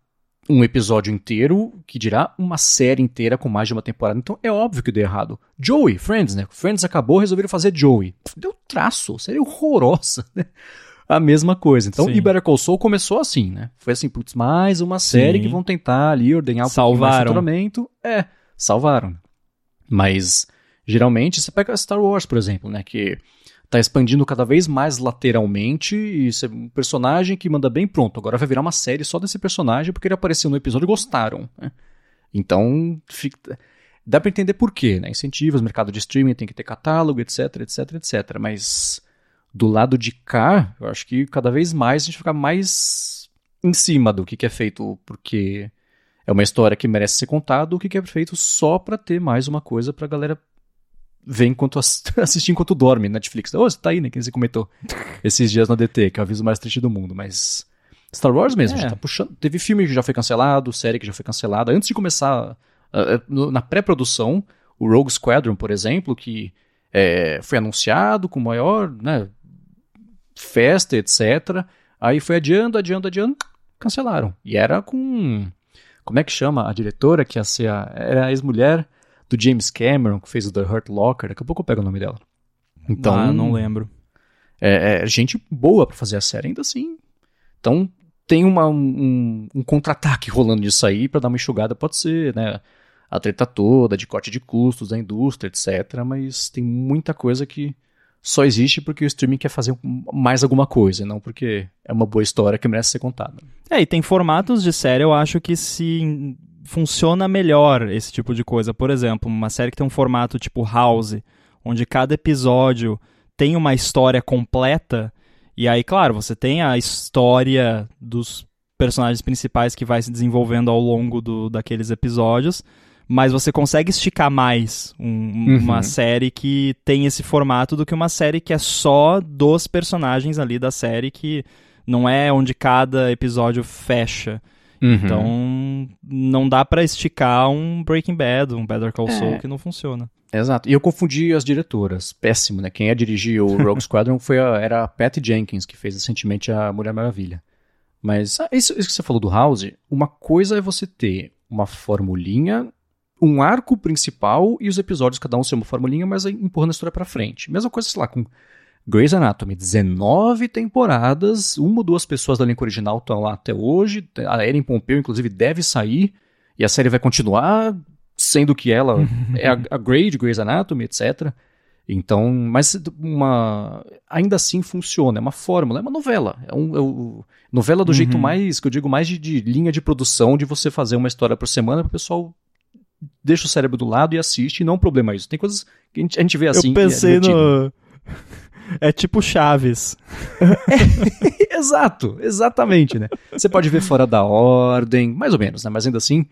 um episódio inteiro, que dirá uma série inteira com mais de uma temporada. Então é óbvio que deu errado. Joey, Friends, né? Friends acabou, resolveram fazer Joey. Deu traço, série horrorosa, né? A mesma coisa. Então, Sim. e Better Call Saul começou assim, né? Foi assim, putz, mais uma série Sim. que vão tentar ali ordenhar o salvaram. É, salvaram. Mas, geralmente, você pega Star Wars, por exemplo, né? Que tá expandindo cada vez mais lateralmente e isso é um personagem que manda bem pronto. Agora vai virar uma série só desse personagem porque ele apareceu no episódio e gostaram. Né? Então, fica... dá para entender por quê, né? Incentivos, mercado de streaming tem que ter catálogo, etc, etc, etc. Mas do lado de cá, eu acho que cada vez mais a gente fica mais em cima do que, que é feito porque é uma história que merece ser contada, o que, que é feito só para ter mais uma coisa pra galera vê enquanto assistir enquanto dorme Netflix. Oh, você tá aí, né? Que você comentou esses dias na DT, que é o aviso mais triste do mundo, mas. Star Wars mesmo, é. já tá puxando. Teve filme que já foi cancelado, série que já foi cancelada. Antes de começar, uh, na pré-produção, o Rogue Squadron, por exemplo, que é, foi anunciado com maior né, festa, etc. Aí foi adiando, adiando, adiando, cancelaram. E era com. Como é que chama a diretora, que ia ser a. Era a ex-mulher do James Cameron, que fez o The Hurt Locker. Daqui a pouco eu pego o nome dela. Então, ah, não lembro. É, é gente boa para fazer a série, ainda assim. Então, tem uma, um, um contra-ataque rolando disso aí para dar uma enxugada. Pode ser, né? A treta toda de corte de custos da indústria, etc. Mas tem muita coisa que só existe porque o streaming quer fazer mais alguma coisa, não porque é uma boa história que merece ser contada. É, e tem formatos de série, eu acho que se funciona melhor esse tipo de coisa. Por exemplo, uma série que tem um formato tipo House, onde cada episódio tem uma história completa, e aí, claro, você tem a história dos personagens principais que vai se desenvolvendo ao longo do, daqueles episódios, mas você consegue esticar mais um, uhum. uma série que tem esse formato do que uma série que é só dos personagens ali da série, que não é onde cada episódio fecha. Uhum. Então, não dá para esticar um Breaking Bad, um Better Call Saul é. que não funciona. Exato. E eu confundi as diretoras. Péssimo, né? Quem ia dirigir o Rogue Squadron foi a, era a Patty Jenkins, que fez recentemente a Mulher Maravilha. Mas ah, isso, isso que você falou do House, uma coisa é você ter uma formulinha, um arco principal e os episódios, cada um ser uma formulinha, mas empurrando a história pra frente. Mesma coisa, sei lá, com Grey's Anatomy, 19 temporadas, uma ou duas pessoas da elenco original estão lá até hoje, a Erin Pompeu, inclusive, deve sair, e a série vai continuar, sendo que ela é a, a Grey de Grey's Anatomy, etc. Então, mas uma, ainda assim funciona, é uma fórmula, é uma novela. É um, é um novela do uhum. jeito mais, que eu digo, mais de, de, linha de produção, de você fazer uma história por semana para o pessoal deixa o cérebro do lado e assiste, e não é um problema isso. Tem coisas que a gente, a gente vê assim. Eu pensei é no. É tipo Chaves. é, exato, exatamente, né? Você pode ver fora da ordem, mais ou menos, né? Mas ainda assim.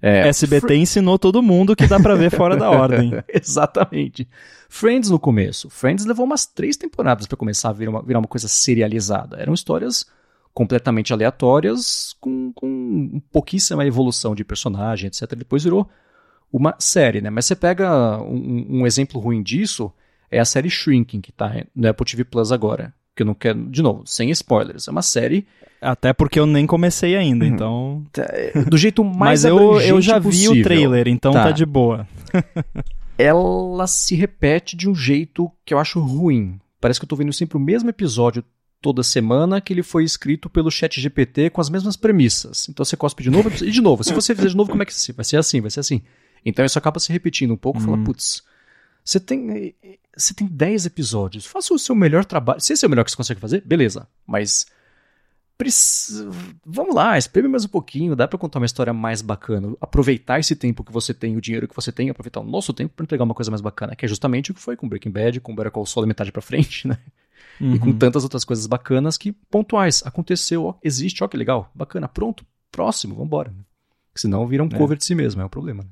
É, SBT Fr... ensinou todo mundo que dá pra ver fora da ordem. exatamente. Friends no começo. Friends levou umas três temporadas para começar a virar uma, virar uma coisa serializada. Eram histórias completamente aleatórias, com, com pouquíssima evolução de personagem, etc. Depois virou uma série, né? Mas você pega um, um exemplo ruim disso, é a série Shrinking, que tá no Apple TV Plus agora. Que eu não quero, de novo, sem spoilers. É uma série. Até porque eu nem comecei ainda, uhum. então. Tá, é, do jeito mais Mas eu, eu já vi possível. o trailer, então tá, tá de boa. ela se repete de um jeito que eu acho ruim. Parece que eu tô vendo sempre o mesmo episódio toda semana que ele foi escrito pelo chat GPT com as mesmas premissas. Então você cospe de novo e de novo. Se você fizer de novo, como é que vai ser assim? Vai ser assim. Então isso acaba se repetindo um pouco. Uhum. Fala, putz, você tem, você tem 10 episódios. Faça o seu melhor trabalho. Se esse é o melhor que você consegue fazer, beleza. Mas vamos lá, espreme mais um pouquinho, dá para contar uma história mais bacana, aproveitar esse tempo que você tem, o dinheiro que você tem, aproveitar o nosso tempo para entregar uma coisa mais bacana, que é justamente o que foi com Breaking Bad, com Better Call Saul da metade para frente, né? Uhum. E com uhum. tantas outras coisas bacanas que pontuais, aconteceu, ó, existe, ó que legal, bacana, pronto, próximo, vambora. Senão vira um é. cover de si mesmo, é o um problema.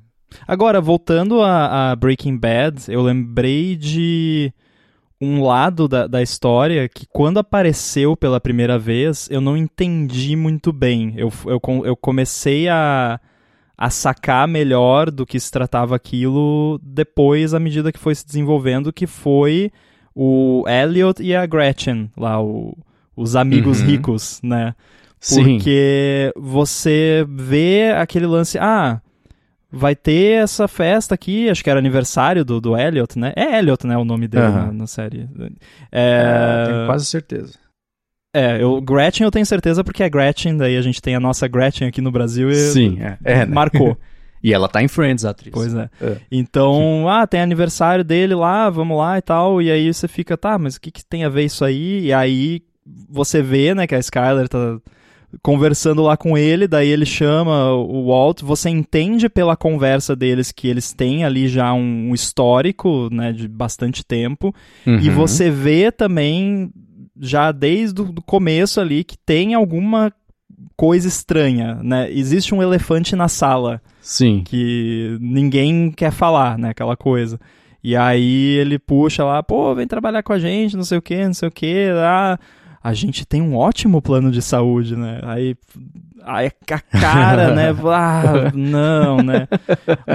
Agora, voltando a, a Breaking Bad, eu lembrei de um lado da, da história que quando apareceu pela primeira vez eu não entendi muito bem. Eu, eu, eu comecei a, a sacar melhor do que se tratava aquilo depois, à medida que foi se desenvolvendo, que foi o Elliot e a Gretchen, lá, o, os amigos uhum. ricos, né? Porque Sim. você vê aquele lance, ah, vai ter essa festa aqui, acho que era aniversário do, do Elliot, né? É Elliot, né, o nome dele uhum. na, na, série. É... é... tenho quase certeza. É, eu, Gretchen eu tenho certeza porque é Gretchen, daí a gente tem a nossa Gretchen aqui no Brasil e Sim, é, é né? marcou. e ela tá em Friends, a atriz. Pois é. é. Então, ah, tem aniversário dele lá, vamos lá e tal, e aí você fica, tá, mas o que, que tem a ver isso aí? E aí você vê, né, que a Skyler tá conversando lá com ele, daí ele chama o Walt, você entende pela conversa deles que eles têm ali já um histórico, né, de bastante tempo, uhum. e você vê também já desde o começo ali que tem alguma coisa estranha, né? Existe um elefante na sala. Sim. Que ninguém quer falar, né, aquela coisa. E aí ele puxa lá, pô, vem trabalhar com a gente, não sei o que, não sei o que, ah, a gente tem um ótimo plano de saúde, né? Aí, aí a cara, né? Ah, não, né?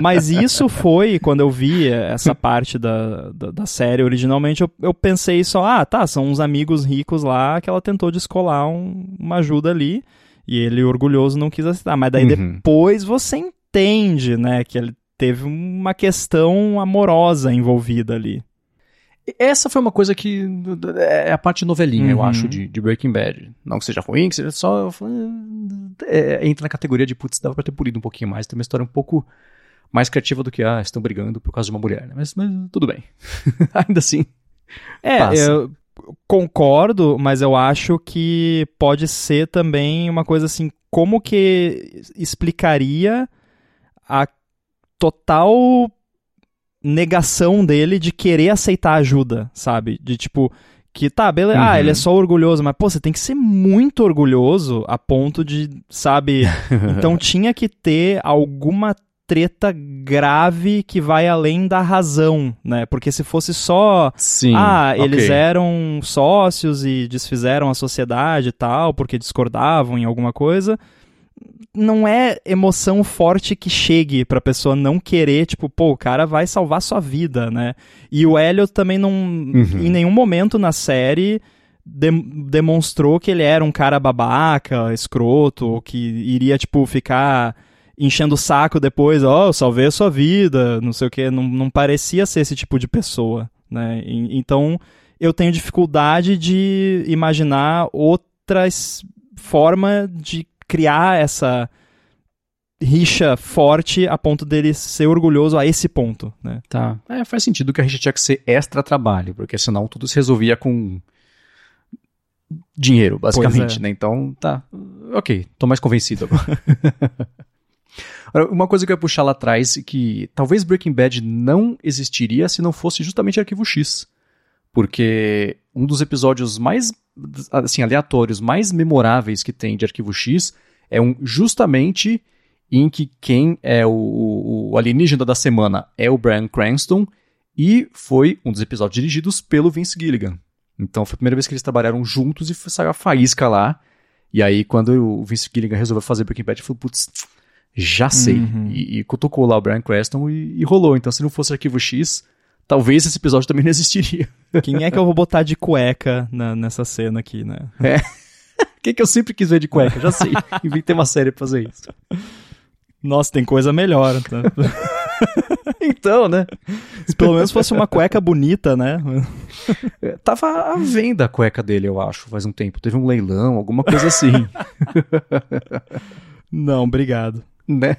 Mas isso foi, quando eu vi essa parte da, da, da série originalmente, eu, eu, pensei só, ah, tá, são uns amigos ricos lá que ela tentou descolar um, uma ajuda ali, e ele, orgulhoso, não quis aceitar. Mas daí uhum. depois você entende, né, que ele teve uma questão amorosa envolvida ali. Essa foi uma coisa que é a parte novelinha, uhum. eu acho, de, de, Breaking Bad. Não que seja ruim, que seja só. É, entra na categoria de putz, dava pra ter polido um pouquinho mais. Tem uma história um pouco mais criativa do que, ah, estão brigando por causa de uma mulher, né? Mas, mas tudo bem. Ainda assim. É, passa. eu concordo, mas eu acho que pode ser também uma coisa assim, como que explicaria a total negação dele de querer aceitar ajuda, sabe? De tipo, que tá, beleza, uhum. ah, ele é só orgulhoso, mas pô, você tem que ser muito orgulhoso a ponto de, sabe? então tinha que ter alguma treta grave que vai além da razão, né? Porque se fosse só, Sim, ah, eles okay. eram sócios e desfizeram a sociedade e tal, porque discordavam em alguma coisa, não é emoção forte que chegue pra pessoa não querer, tipo, pô, o cara vai salvar sua vida, né? E o Elliot também não, uhum. em nenhum momento na série de, demonstrou que ele era um cara babaca, escroto, ou que iria, tipo, ficar enchendo o saco depois, ó, oh, salvei a sua vida, não sei o que, não, não parecia ser esse tipo de pessoa, né? E, então, eu tenho dificuldade de imaginar outras forma de criar essa rixa forte a ponto dele ser orgulhoso a esse ponto, né? Tá. É, faz sentido que a rixa tinha que ser extra trabalho, porque senão tudo se resolvia com dinheiro, basicamente, é. né? Então, tá. Ok, tô mais convencido agora. Uma coisa que eu ia puxar lá atrás, que talvez Breaking Bad não existiria se não fosse justamente Arquivo X. Porque um dos episódios mais, assim, aleatórios, mais memoráveis que tem de Arquivo X é um justamente em que quem é o, o alienígena da semana é o Brian Cranston e foi um dos episódios dirigidos pelo Vince Gilligan. Então foi a primeira vez que eles trabalharam juntos e saiu a faísca lá. E aí, quando o Vince Gilligan resolveu fazer Breaking Bad, ele falou, putz, já sei. Uhum. E, e cutucou lá o Brian Cranston e, e rolou. Então, se não fosse Arquivo X, talvez esse episódio também não existiria. Quem é que eu vou botar de cueca na- nessa cena aqui, né? Quem que eu sempre quis ver de cueca? Já sei. Inventei uma série pra fazer isso. Nossa, tem coisa melhor. tá? Então, né? Se pelo menos fosse uma cueca bonita, né? É, Tava à venda a cueca dele, eu acho, faz um tempo. Teve um leilão, alguma coisa assim, Não, obrigado. né?